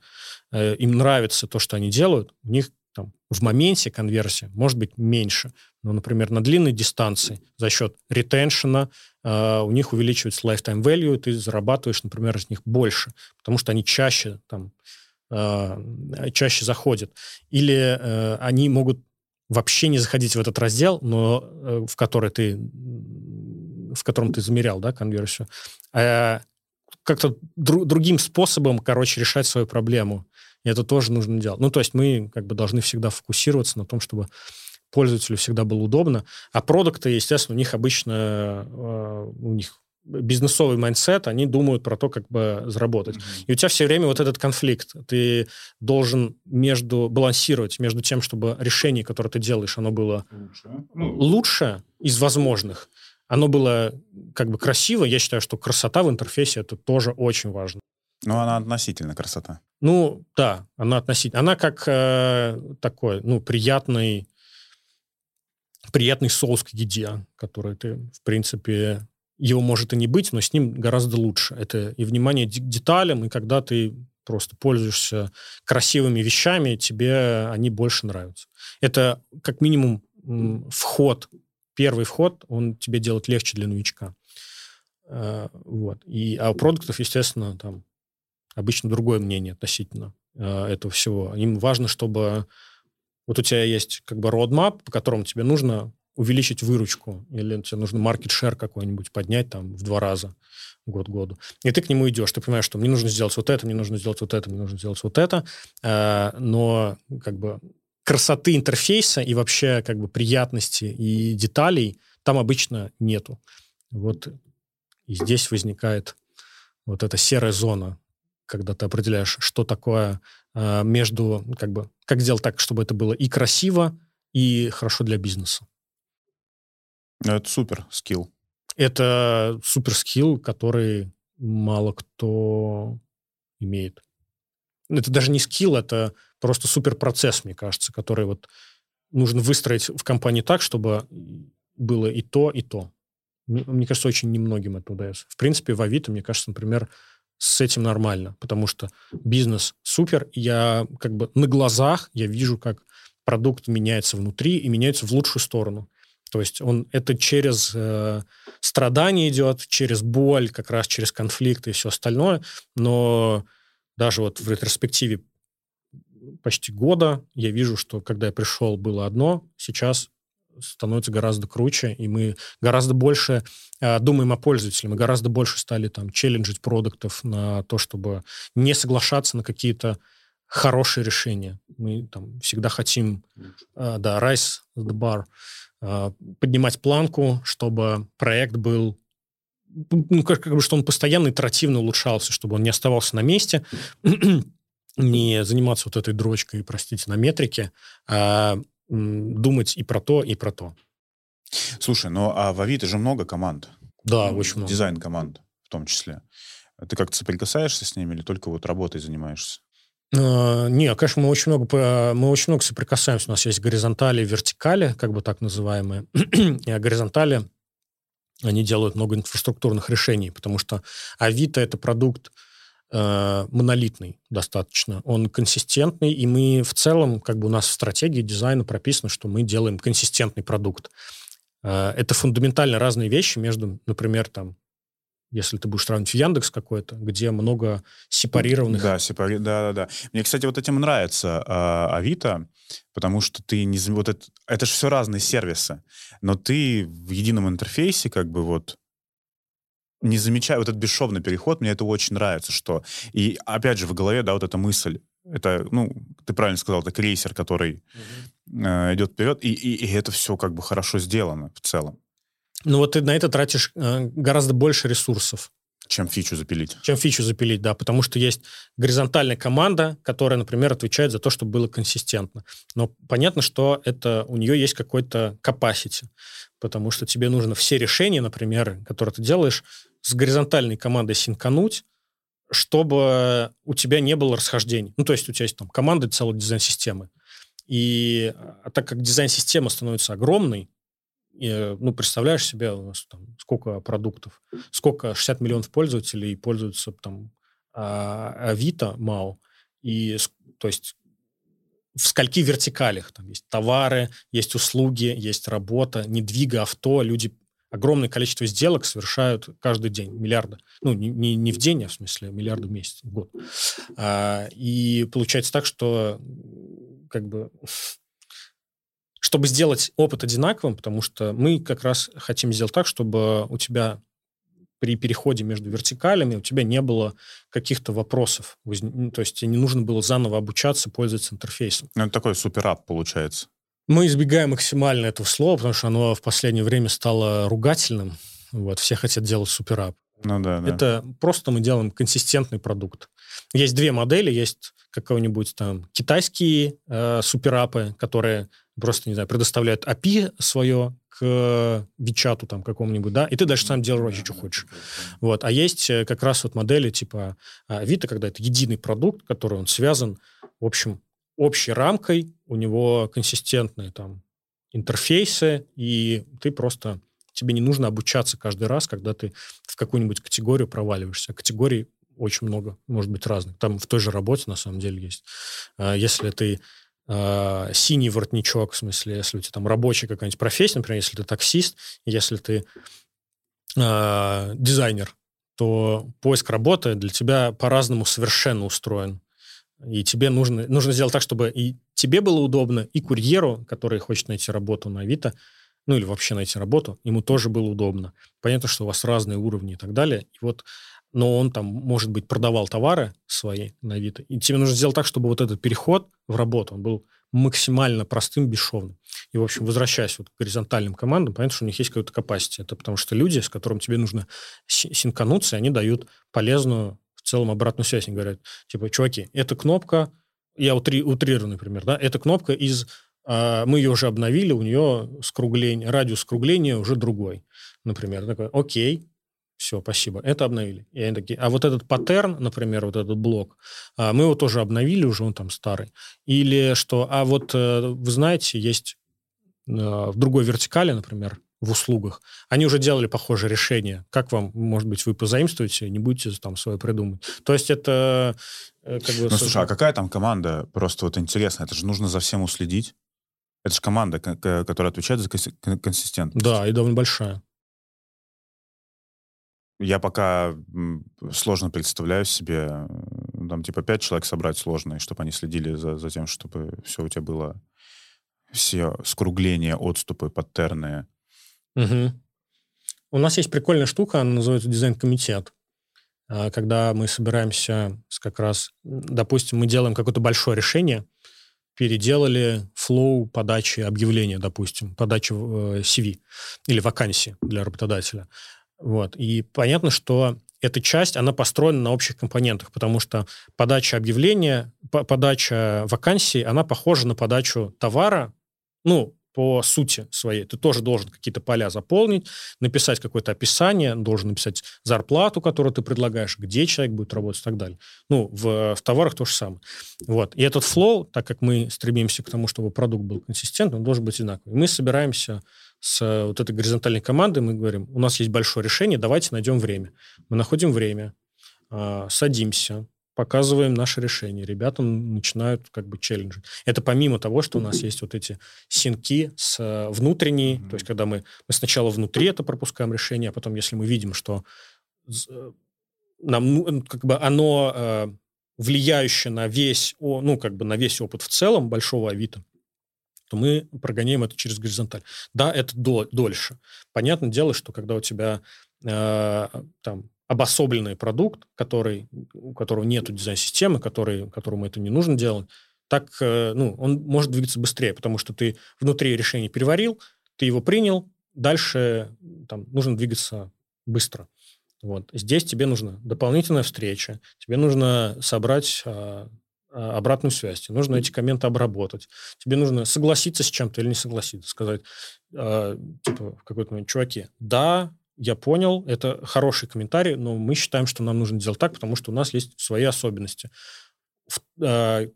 э, им нравится то, что они делают, у них там, в моменте конверсия может быть меньше. Но, например, на длинной дистанции за счет ретеншена э, у них увеличивается lifetime value, ты зарабатываешь, например, из них больше, потому что они чаще там э, чаще заходят. Или э, они могут вообще не заходить в этот раздел, но э, в который ты в котором ты замерял, да, конверсию, а как-то дру, другим способом, короче, решать свою проблему. И это тоже нужно делать. Ну, то есть мы как бы должны всегда фокусироваться на том, чтобы пользователю всегда было удобно. А продукты, естественно, у них обычно э, у них бизнесовый mindset, они думают про то, как бы заработать. Mm-hmm. И у тебя все время вот этот конфликт. Ты должен между балансировать между тем, чтобы решение, которое ты делаешь, оно было лучше, ну, лучше из возможных, оно было как бы красиво. Я считаю, что красота в интерфейсе это тоже очень важно. Ну, она относительно красота. Ну, да, она относительно. Она как э, такой, ну, приятный, приятный соус к еде, который ты, в принципе, его может и не быть, но с ним гораздо лучше. Это и внимание к деталям, и когда ты просто пользуешься красивыми вещами, тебе они больше нравятся. Это как минимум вход, первый вход, он тебе делает легче для новичка. Э, вот. И, а у продуктов, естественно, там обычно другое мнение относительно э, этого всего. Им важно, чтобы вот у тебя есть как бы roadmap, по которому тебе нужно увеличить выручку, или тебе нужно share какой-нибудь поднять там в два раза год году. И ты к нему идешь, ты понимаешь, что мне нужно сделать вот это, мне нужно сделать вот это, мне нужно сделать вот это, э, но как бы красоты интерфейса и вообще как бы приятности и деталей там обычно нету. Вот и здесь возникает вот эта серая зона, когда ты определяешь, что такое э, между, как бы, как сделать так, чтобы это было и красиво, и хорошо для бизнеса. Это супер скилл. Это супер скилл, который мало кто имеет. Это даже не скилл, это просто супер процесс, мне кажется, который вот нужно выстроить в компании так, чтобы было и то, и то. Мне кажется, очень немногим это удается. В принципе, в Авито, мне кажется, например, с этим нормально, потому что бизнес супер, я как бы на глазах я вижу, как продукт меняется внутри и меняется в лучшую сторону. То есть он это через э, страдания идет, через боль, как раз через конфликты и все остальное. Но даже вот в ретроспективе почти года я вижу, что когда я пришел, было одно, сейчас становится гораздо круче, и мы гораздо больше э, думаем о пользователе, мы гораздо больше стали там челленджить продуктов на то, чтобы не соглашаться на какие-то хорошие решения. Мы там всегда хотим, э, да, rise the bar, э, поднимать планку, чтобы проект был ну, как, как бы, что он постоянно итеративно улучшался, чтобы он не оставался на месте, не заниматься вот этой дрочкой, простите, на метрике, а думать и про то, и про то. Слушай, ну а в Авито же много команд. Да, ну, очень много. Дизайн команд в том числе. Ты как-то соприкасаешься с ними или только вот работой занимаешься? Uh, не, конечно, мы очень много мы очень много соприкасаемся. У нас есть горизонтали вертикали, как бы так называемые. и а горизонтали они делают много инфраструктурных решений, потому что Авито это продукт, э, монолитный достаточно. Он консистентный, и мы в целом, как бы у нас в стратегии дизайна прописано, что мы делаем консистентный продукт. Э, это фундаментально разные вещи между, например, там, если ты будешь сравнивать Яндекс какой-то, где много сепарированных... Да, сепари... да, да, да. Мне, кстати, вот этим нравится э, Авито, потому что ты не... Вот это, это же все разные сервисы, но ты в едином интерфейсе как бы вот не замечаю вот этот бесшовный переход, мне это очень нравится, что... И опять же в голове, да, вот эта мысль, это, ну, ты правильно сказал, это крейсер, который угу. э, идет вперед, и, и, и это все как бы хорошо сделано в целом. Ну вот ты на это тратишь э, гораздо больше ресурсов. Чем фичу запилить. Чем фичу запилить, да, потому что есть горизонтальная команда, которая, например, отвечает за то, чтобы было консистентно. Но понятно, что это у нее есть какой-то capacity, потому что тебе нужно все решения, например, которые ты делаешь, с горизонтальной командой синкануть, чтобы у тебя не было расхождений. Ну, то есть у тебя есть там команда целой дизайн-системы. И а так как дизайн-система становится огромной, и, ну, представляешь себе, у нас там сколько продуктов, сколько 60 миллионов пользователей пользуются там а, Авито, МАУ, и, то есть в скольки вертикалях. Там есть товары, есть услуги, есть работа, недвига, авто. Люди огромное количество сделок совершают каждый день, миллиарды. Ну, не, не, не в день, а в смысле миллиарды в месяц, в год. А, и получается так, что как бы чтобы сделать опыт одинаковым, потому что мы как раз хотим сделать так, чтобы у тебя при переходе между вертикалями у тебя не было каких-то вопросов. Ну, то есть тебе не нужно было заново обучаться, пользоваться интерфейсом. Ну, это такой суперап получается. Мы избегаем максимально этого слова, потому что оно в последнее время стало ругательным. Вот, все хотят делать суперап. Ну да, да. Это просто мы делаем консистентный продукт. Есть две модели. Есть какой-нибудь там китайские э, суперапы, которые просто, не знаю, предоставляют API свое к Вичату там какому-нибудь, да, и ты дальше сам делаешь вообще, что хочешь. Вот. А есть э, как раз вот модели типа Авито, когда это единый продукт, который он связан, в общем, общей рамкой, у него консистентные там интерфейсы, и ты просто тебе не нужно обучаться каждый раз, когда ты в какую-нибудь категорию проваливаешься. Категорий очень много, может быть, разных. Там в той же работе, на самом деле, есть. А, если ты э, синий воротничок, в смысле, если у тебя там рабочая какая-нибудь профессия, например, если ты таксист, если ты э, дизайнер, то поиск работы для тебя по-разному совершенно устроен. И тебе нужно, нужно сделать так, чтобы и тебе было удобно, и курьеру, который хочет найти работу на Авито, ну или вообще найти работу, ему тоже было удобно. Понятно, что у вас разные уровни и так далее. И вот, но он там, может быть, продавал товары свои на Авито. И тебе нужно сделать так, чтобы вот этот переход в работу, он был максимально простым, бесшовным. И, в общем, возвращаясь вот к горизонтальным командам, понятно, что у них есть какой-то capacity. Это потому что люди, с которыми тебе нужно синкануться, они дают полезную в целом обратную связь. Они говорят, типа, чуваки, эта кнопка, я утри, утрирую, например, да, эта кнопка из а, мы ее уже обновили, у нее скругление, радиус скругления уже другой. Например, такой, окей, все, спасибо, это обновили. И они такие, а вот этот паттерн, например, вот этот блок, а, мы его тоже обновили, уже он там старый. Или что, а вот э, вы знаете, есть э, в другой вертикали, например, в услугах, они уже делали похожее решение. Как вам, может быть, вы позаимствуете, не будете там свое придумать. То есть это э, как бы... Ну, слушай, а какая там команда? Просто вот интересно, это же нужно за всем уследить. Это же команда, которая отвечает за консистентность. Да, и довольно большая. Я пока сложно представляю себе, э, там типа пять человек собрать сложно, и чтобы они следили за, за тем, чтобы все у тебя было, все скругления, отступы, паттерны. Угу. У нас есть прикольная штука, она называется дизайн-комитет. А, когда мы собираемся с как раз, допустим, мы делаем какое-то большое решение, переделали флоу подачи объявления, допустим, подачи э, CV или вакансии для работодателя. Вот. И понятно, что эта часть, она построена на общих компонентах, потому что подача объявления, подача вакансий, она похожа на подачу товара, ну, по сути своей. Ты тоже должен какие-то поля заполнить, написать какое-то описание, должен написать зарплату, которую ты предлагаешь, где человек будет работать и так далее. Ну, в, в товарах то же самое. Вот. И этот флоу, так как мы стремимся к тому, чтобы продукт был консистентным, он должен быть одинаковый. Мы собираемся с вот этой горизонтальной командой, мы говорим, у нас есть большое решение, давайте найдем время. Мы находим время, а, садимся, показываем наше решение. Ребята начинают как бы челленджить. Это помимо того, что у нас есть вот эти синки с э, внутренней, mm-hmm. то есть когда мы, мы сначала внутри это пропускаем решение, а потом, если мы видим, что э, нам ну, как бы оно э, влияющее на весь, ну, как бы на весь опыт в целом большого Авито, то мы прогоняем это через горизонталь. Да, это до, дольше. Понятное дело, что когда у тебя э, там обособленный продукт, который, у которого нет дизайн-системы, который, которому это не нужно делать, так э, ну, он может двигаться быстрее, потому что ты внутри решения переварил, ты его принял, дальше там, нужно двигаться быстро. Вот. Здесь тебе нужна дополнительная встреча, тебе нужно собрать а, а, обратную связь, тебе нужно эти комменты обработать, тебе нужно согласиться с чем-то или не согласиться, сказать, а, типа, в какой-то момент, чуваки, да, я понял, это хороший комментарий, но мы считаем, что нам нужно делать так, потому что у нас есть свои особенности. Э,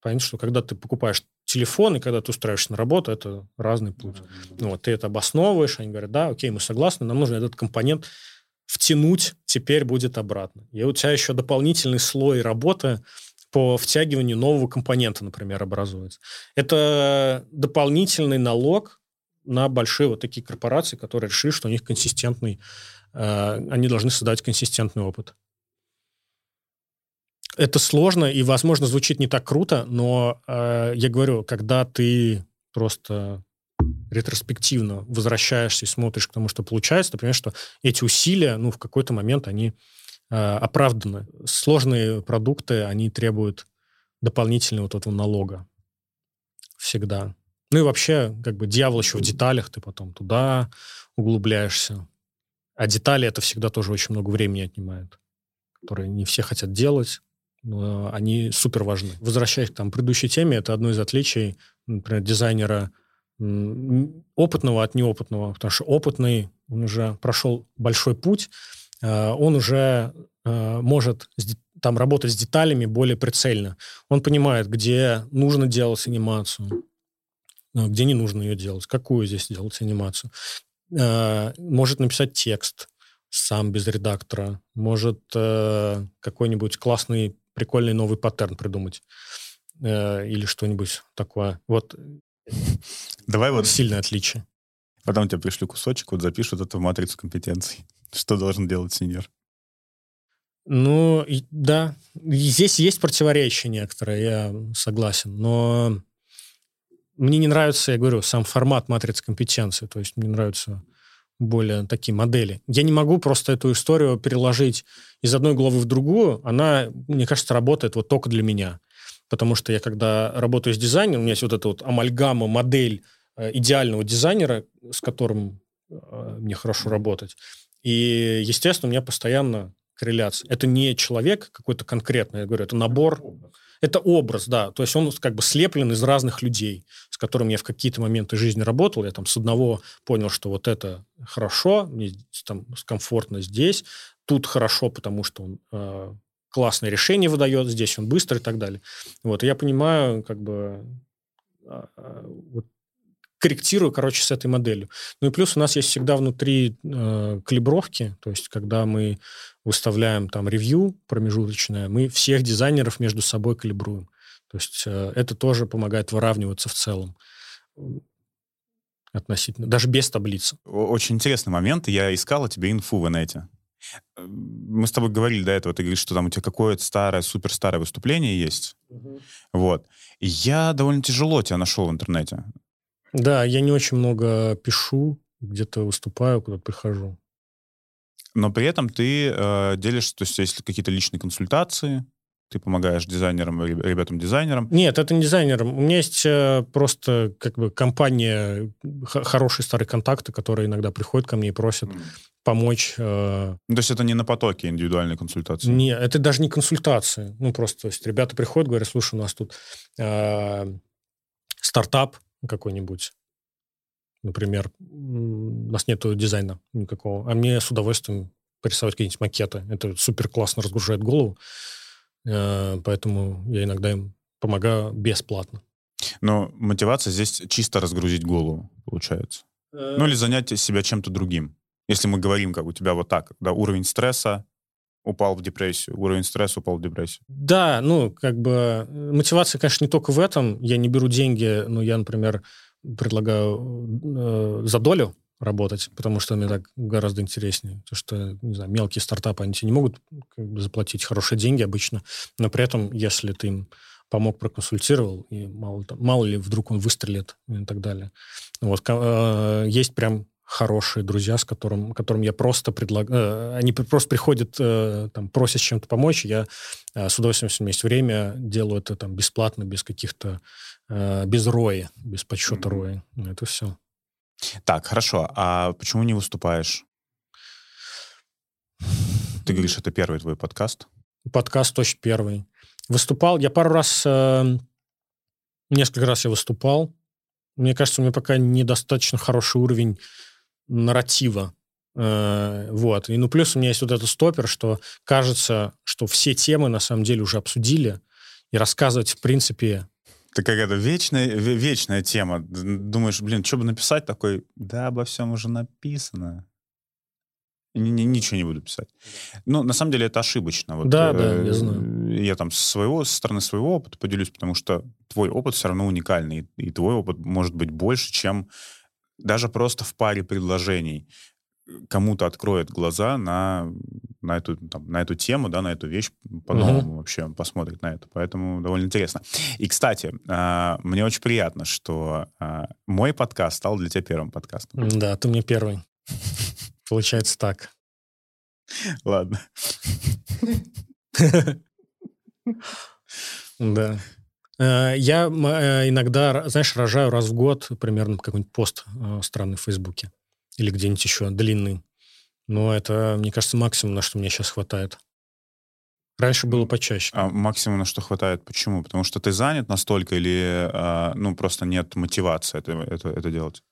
понятно, что когда ты покупаешь телефон и когда ты устраиваешься на работу, это разный путь. Ну, вот, ты это обосновываешь, они говорят, да, окей, мы согласны, нам нужно этот компонент втянуть, теперь будет обратно. И у тебя еще дополнительный слой работы по втягиванию нового компонента, например, образуется. Это дополнительный налог на большие вот такие корпорации, которые решили, что у них консистентный, э, они должны создать консистентный опыт. Это сложно и, возможно, звучит не так круто, но э, я говорю, когда ты просто ретроспективно возвращаешься и смотришь к тому, что получается, ты понимаешь, что эти усилия, ну, в какой-то момент они э, оправданы. Сложные продукты, они требуют дополнительного вот этого налога. Всегда. Ну и вообще, как бы дьявол еще в деталях, ты потом туда углубляешься. А детали это всегда тоже очень много времени отнимает, которые не все хотят делать, но они супер важны. Возвращаясь к там, предыдущей теме, это одно из отличий, например, дизайнера опытного от неопытного, потому что опытный, он уже прошел большой путь, э, он уже э, может там работать с деталями более прицельно. Он понимает, где нужно делать анимацию, где не нужно ее делать, какую здесь делать анимацию. Может написать текст сам без редактора, может какой-нибудь классный, прикольный новый паттерн придумать или что-нибудь такое. Вот Давай вот... Сильное отличие. Потом тебе пришлю кусочек, вот запишут это в матрицу компетенций. Что должен делать сеньор? Ну, да. Здесь есть противоречия некоторые, я согласен. Но мне не нравится, я говорю, сам формат матрицы компетенции. То есть мне нравятся более такие модели. Я не могу просто эту историю переложить из одной главы в другую. Она, мне кажется, работает вот только для меня потому что я когда работаю с дизайнером, у меня есть вот эта вот амальгама, модель э, идеального дизайнера, с которым э, мне хорошо работать. И, естественно, у меня постоянно корреляция. Это не человек какой-то конкретный, я говорю, это набор, это образ, да. То есть он как бы слеплен из разных людей, с которыми я в какие-то моменты жизни работал. Я там с одного понял, что вот это хорошо, мне там комфортно здесь, тут хорошо, потому что он э, классное решение выдает, здесь он быстро и так далее. Вот, и я понимаю, как бы, а, а, вот, корректирую, короче, с этой моделью. Ну и плюс у нас есть всегда внутри э, калибровки, то есть когда мы выставляем там ревью промежуточное, мы всех дизайнеров между собой калибруем. То есть э, это тоже помогает выравниваться в целом относительно, даже без таблицы. Очень интересный момент. Я искал о тебе инфу в инете. Мы с тобой говорили до этого, ты говоришь, что там у тебя какое-то старое, супер старое выступление есть. Угу. Вот. И я довольно тяжело тебя нашел в интернете. Да, я не очень много пишу, где-то выступаю, куда-то прихожу. Но при этом ты э, делишься, то есть если какие-то личные консультации, ты помогаешь дизайнерам, ребятам-дизайнерам? Нет, это не дизайнерам. У меня есть э, просто как бы компания, хорошие старые контакты, которые иногда приходят ко мне и просят mm помочь. Э... То есть это не на потоке индивидуальной консультации? Не, это даже не консультации. Ну, просто, то есть ребята приходят, говорят, слушай, у нас тут э, стартап какой-нибудь, например, у нас нет дизайна никакого, а мне с удовольствием порисовать какие-нибудь макеты. Это супер классно разгружает голову, э, поэтому я иногда им помогаю бесплатно. Но мотивация здесь чисто разгрузить голову, получается. Э... Ну или занять себя чем-то другим. Если мы говорим, как у тебя вот так, да, уровень стресса упал в депрессию, уровень стресса упал в депрессию. Да, ну, как бы мотивация, конечно, не только в этом. Я не беру деньги, но я, например, предлагаю э, за долю работать, потому что мне так гораздо интереснее. Потому что, не знаю, мелкие стартапы, они тебе не могут как бы, заплатить хорошие деньги обычно, но при этом, если ты им помог, проконсультировал, и мало, мало ли вдруг он выстрелит и так далее. Вот, э, есть прям хорошие друзья, с которым, которым я просто предлагаю... Э, они просто приходят, э, там, просят чем-то помочь, я э, с удовольствием, если у меня есть время, делаю это там бесплатно, без каких-то... без роя, без подсчета mm-hmm. роя. Это все. Так, хорошо. А почему не выступаешь? Ты говоришь, это первый твой подкаст? Подкаст точно первый. Выступал, я пару раз, несколько раз я выступал. Мне кажется, у меня пока недостаточно хороший уровень нарратива. Э, вот. И ну плюс у меня есть вот этот стопер, что кажется, что все темы на самом деле уже обсудили, и рассказывать, в принципе... Это какая-то вечная, вечная тема. Думаешь, блин, что бы написать такой? Да, обо всем уже написано. Ничего не буду писать. Ну, на самом деле, это ошибочно. Вот, да, э, да, я знаю. Я там со своего, со стороны своего опыта поделюсь, потому что твой опыт все равно уникальный, и твой опыт может быть больше, чем даже просто в паре предложений кому-то откроет глаза на, на, эту, там, на эту тему, да, на эту вещь по-новому угу. вообще посмотрит на это. Поэтому довольно интересно. И, кстати, э, мне очень приятно, что э, мой подкаст стал для тебя первым подкастом. Да, ты мне первый. Получается так. Ладно. Да. Э, я э, иногда, знаешь, рожаю раз в год примерно какой-нибудь пост э, странный в Фейсбуке или где-нибудь еще длинный. Но это, мне кажется, максимум, на что мне сейчас хватает. Раньше было почаще. А максимум, на что хватает, почему? Потому что ты занят настолько или, ну, просто нет мотивации это, это, это делать?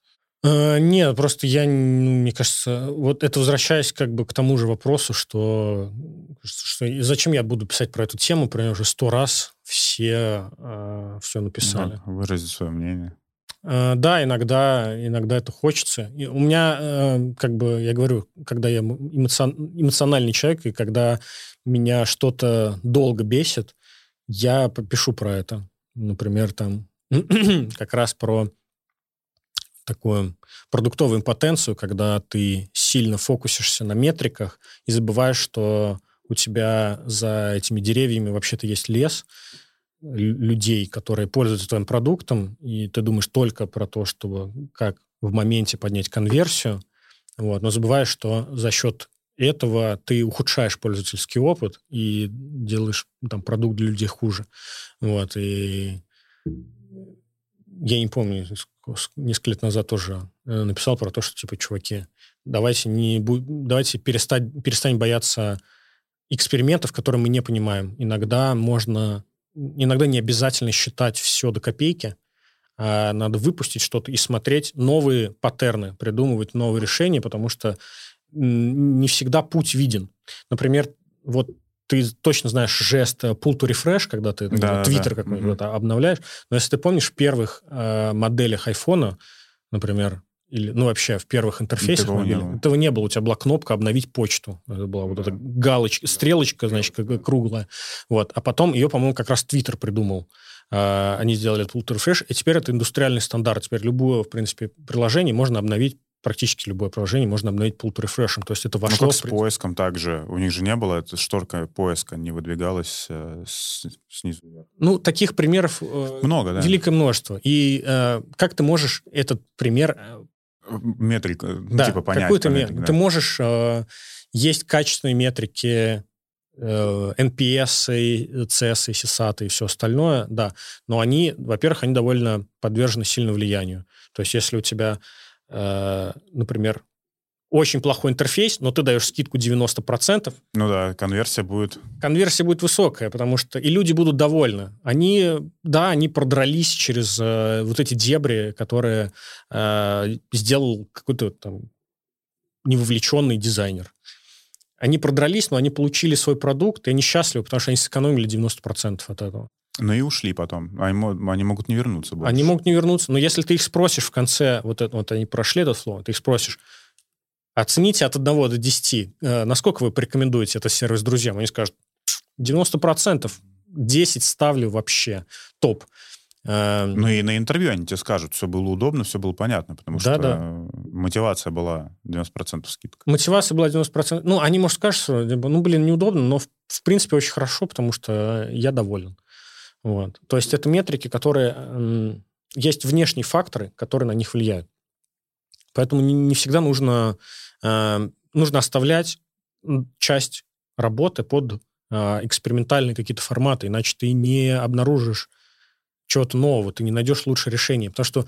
Нет, просто я, ну, мне кажется, вот это возвращаясь как бы к тому же вопросу, что, что зачем я буду писать про эту тему, про нее уже сто раз все, э, все написали. Да, выразить свое мнение. Э, да, иногда, иногда это хочется. И у меня, э, как бы, я говорю, когда я эмоцион, эмоциональный человек, и когда меня что-то долго бесит, я пишу про это. Например, там как раз про такую продуктовую импотенцию, когда ты сильно фокусишься на метриках и забываешь, что у тебя за этими деревьями вообще-то есть лес, людей, которые пользуются твоим продуктом, и ты думаешь только про то, чтобы как в моменте поднять конверсию, вот, но забываешь, что за счет этого ты ухудшаешь пользовательский опыт и делаешь там продукт для людей хуже. Вот, и я не помню, несколько лет назад тоже э, написал про то, что, типа, чуваки, давайте, не, давайте перестать, перестань бояться экспериментов, которые мы не понимаем. Иногда можно иногда не обязательно считать все до копейки, а надо выпустить что-то и смотреть новые паттерны, придумывать новые решения, потому что не всегда путь виден. Например, вот ты точно знаешь жест э, pull to refresh, когда ты да, твиттер да. какой-нибудь mm-hmm. обновляешь, но если ты помнишь в первых э, моделях айфона, например, или, ну, вообще, в первых интерфейсах этого, мобильных, не этого не было. У тебя была кнопка «Обновить почту». Это была вот эта галочка, стрелочка, значит, круглая. Вот. А потом ее, по-моему, как раз Твиттер придумал. А, они сделали этот Refresh, и теперь это индустриальный стандарт. Теперь любое, в принципе, приложение можно обновить практически любое приложение можно обновить to refresh. То есть это ну, вошло... Ну, как с поиском также. У них же не было, эта шторка поиска не выдвигалась э, с, снизу. Ну, таких примеров э, много, да? великое множество. И э, как ты можешь этот пример метрик, э, ну, да, типа понять. Какую-то метрик, да. Ты можешь... Э, есть качественные метрики, э, NPS, CS, CSAT и все остальное, да. Но они, во-первых, они довольно подвержены сильному влиянию. То есть если у тебя, э, например, очень плохой интерфейс, но ты даешь скидку 90%. Ну да, конверсия будет... Конверсия будет высокая, потому что и люди будут довольны. Они, да, они продрались через э, вот эти дебри, которые э, сделал какой-то там невовлеченный дизайнер. Они продрались, но они получили свой продукт, и они счастливы, потому что они сэкономили 90% от этого. Ну и ушли потом. Они, они могут не вернуться больше. Они могут не вернуться, но если ты их спросишь в конце, вот, это, вот они прошли это слово, ты их спросишь, Оцените от 1 до 10. Э, насколько вы порекомендуете этот сервис друзьям? Они скажут, 90%. 10 ставлю вообще. Топ. Э, ну и на интервью они тебе скажут, все было удобно, все было понятно, потому да, что да. мотивация была 90% скидка. Мотивация была 90%. Ну, они, может, скажут, что, ну, блин, неудобно, но в, в принципе очень хорошо, потому что я доволен. Вот. То есть это метрики, которые... Есть внешние факторы, которые на них влияют. Поэтому не, не всегда нужно, э, нужно оставлять часть работы под э, экспериментальные какие-то форматы, иначе ты не обнаружишь чего-то нового, ты не найдешь лучшее решение. Потому что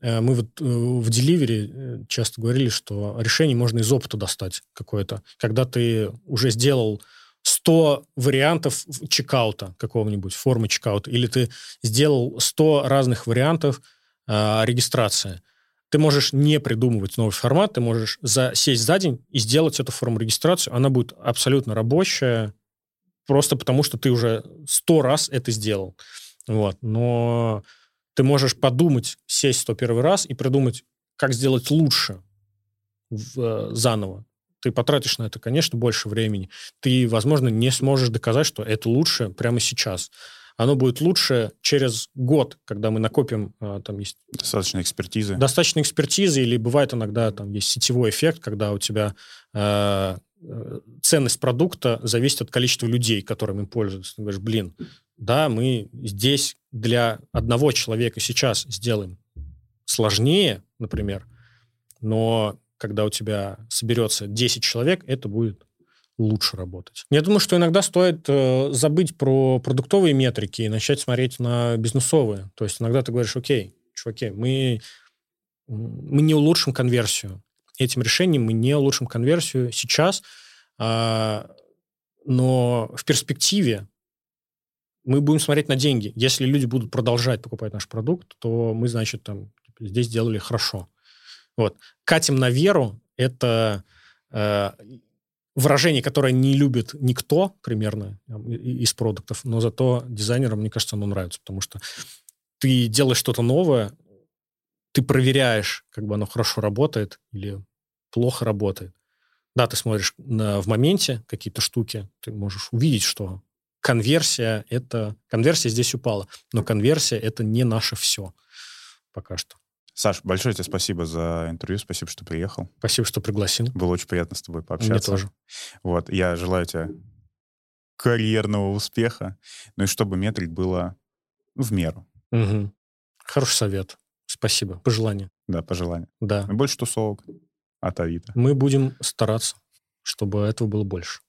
э, мы вот э, в деливере э, часто говорили, что решение можно из опыта достать какое-то. Когда ты уже сделал 100 вариантов чекаута какого-нибудь, формы чекаута, или ты сделал 100 разных вариантов э, регистрации – ты можешь не придумывать новый формат, ты можешь сесть за день и сделать эту форму регистрацию. Она будет абсолютно рабочая, просто потому что ты уже сто раз это сделал. Вот. Но ты можешь подумать, сесть сто первый раз и придумать, как сделать лучше в, э, заново. ты потратишь на это, конечно, больше времени. Ты, возможно, не сможешь доказать, что это лучше прямо сейчас. Оно будет лучше через год, когда мы накопим, а, там есть... Достаточно экспертизы. Достаточно экспертизы, или бывает иногда там есть сетевой эффект, когда у тебя э, ценность продукта зависит от количества людей, которым им пользуются. Ты говоришь, блин, да, мы здесь для одного человека сейчас сделаем сложнее, например, но когда у тебя соберется 10 человек, это будет лучше работать. Я думаю, что иногда стоит э, забыть про продуктовые метрики и начать смотреть на бизнесовые. То есть иногда ты говоришь, окей, чуваки, мы, мы не улучшим конверсию. Этим решением мы не улучшим конверсию сейчас, э, но в перспективе мы будем смотреть на деньги. Если люди будут продолжать покупать наш продукт, то мы, значит, там здесь сделали хорошо. Вот. Катим на веру – это э, выражение, которое не любит никто примерно из продуктов, но зато дизайнерам, мне кажется, оно нравится, потому что ты делаешь что-то новое, ты проверяешь, как бы оно хорошо работает или плохо работает. Да, ты смотришь на, в моменте какие-то штуки, ты можешь увидеть, что конверсия это конверсия здесь упала, но конверсия это не наше все пока что. Саш, большое тебе спасибо за интервью, спасибо, что приехал. Спасибо, что пригласил. Было очень приятно с тобой пообщаться. Мне тоже. Вот, я желаю тебе карьерного успеха, ну и чтобы метрик было в меру. Угу. Хороший совет. Спасибо. Пожелание. Да, пожелание. Да. И больше тусовок от Авито. Мы будем стараться, чтобы этого было больше.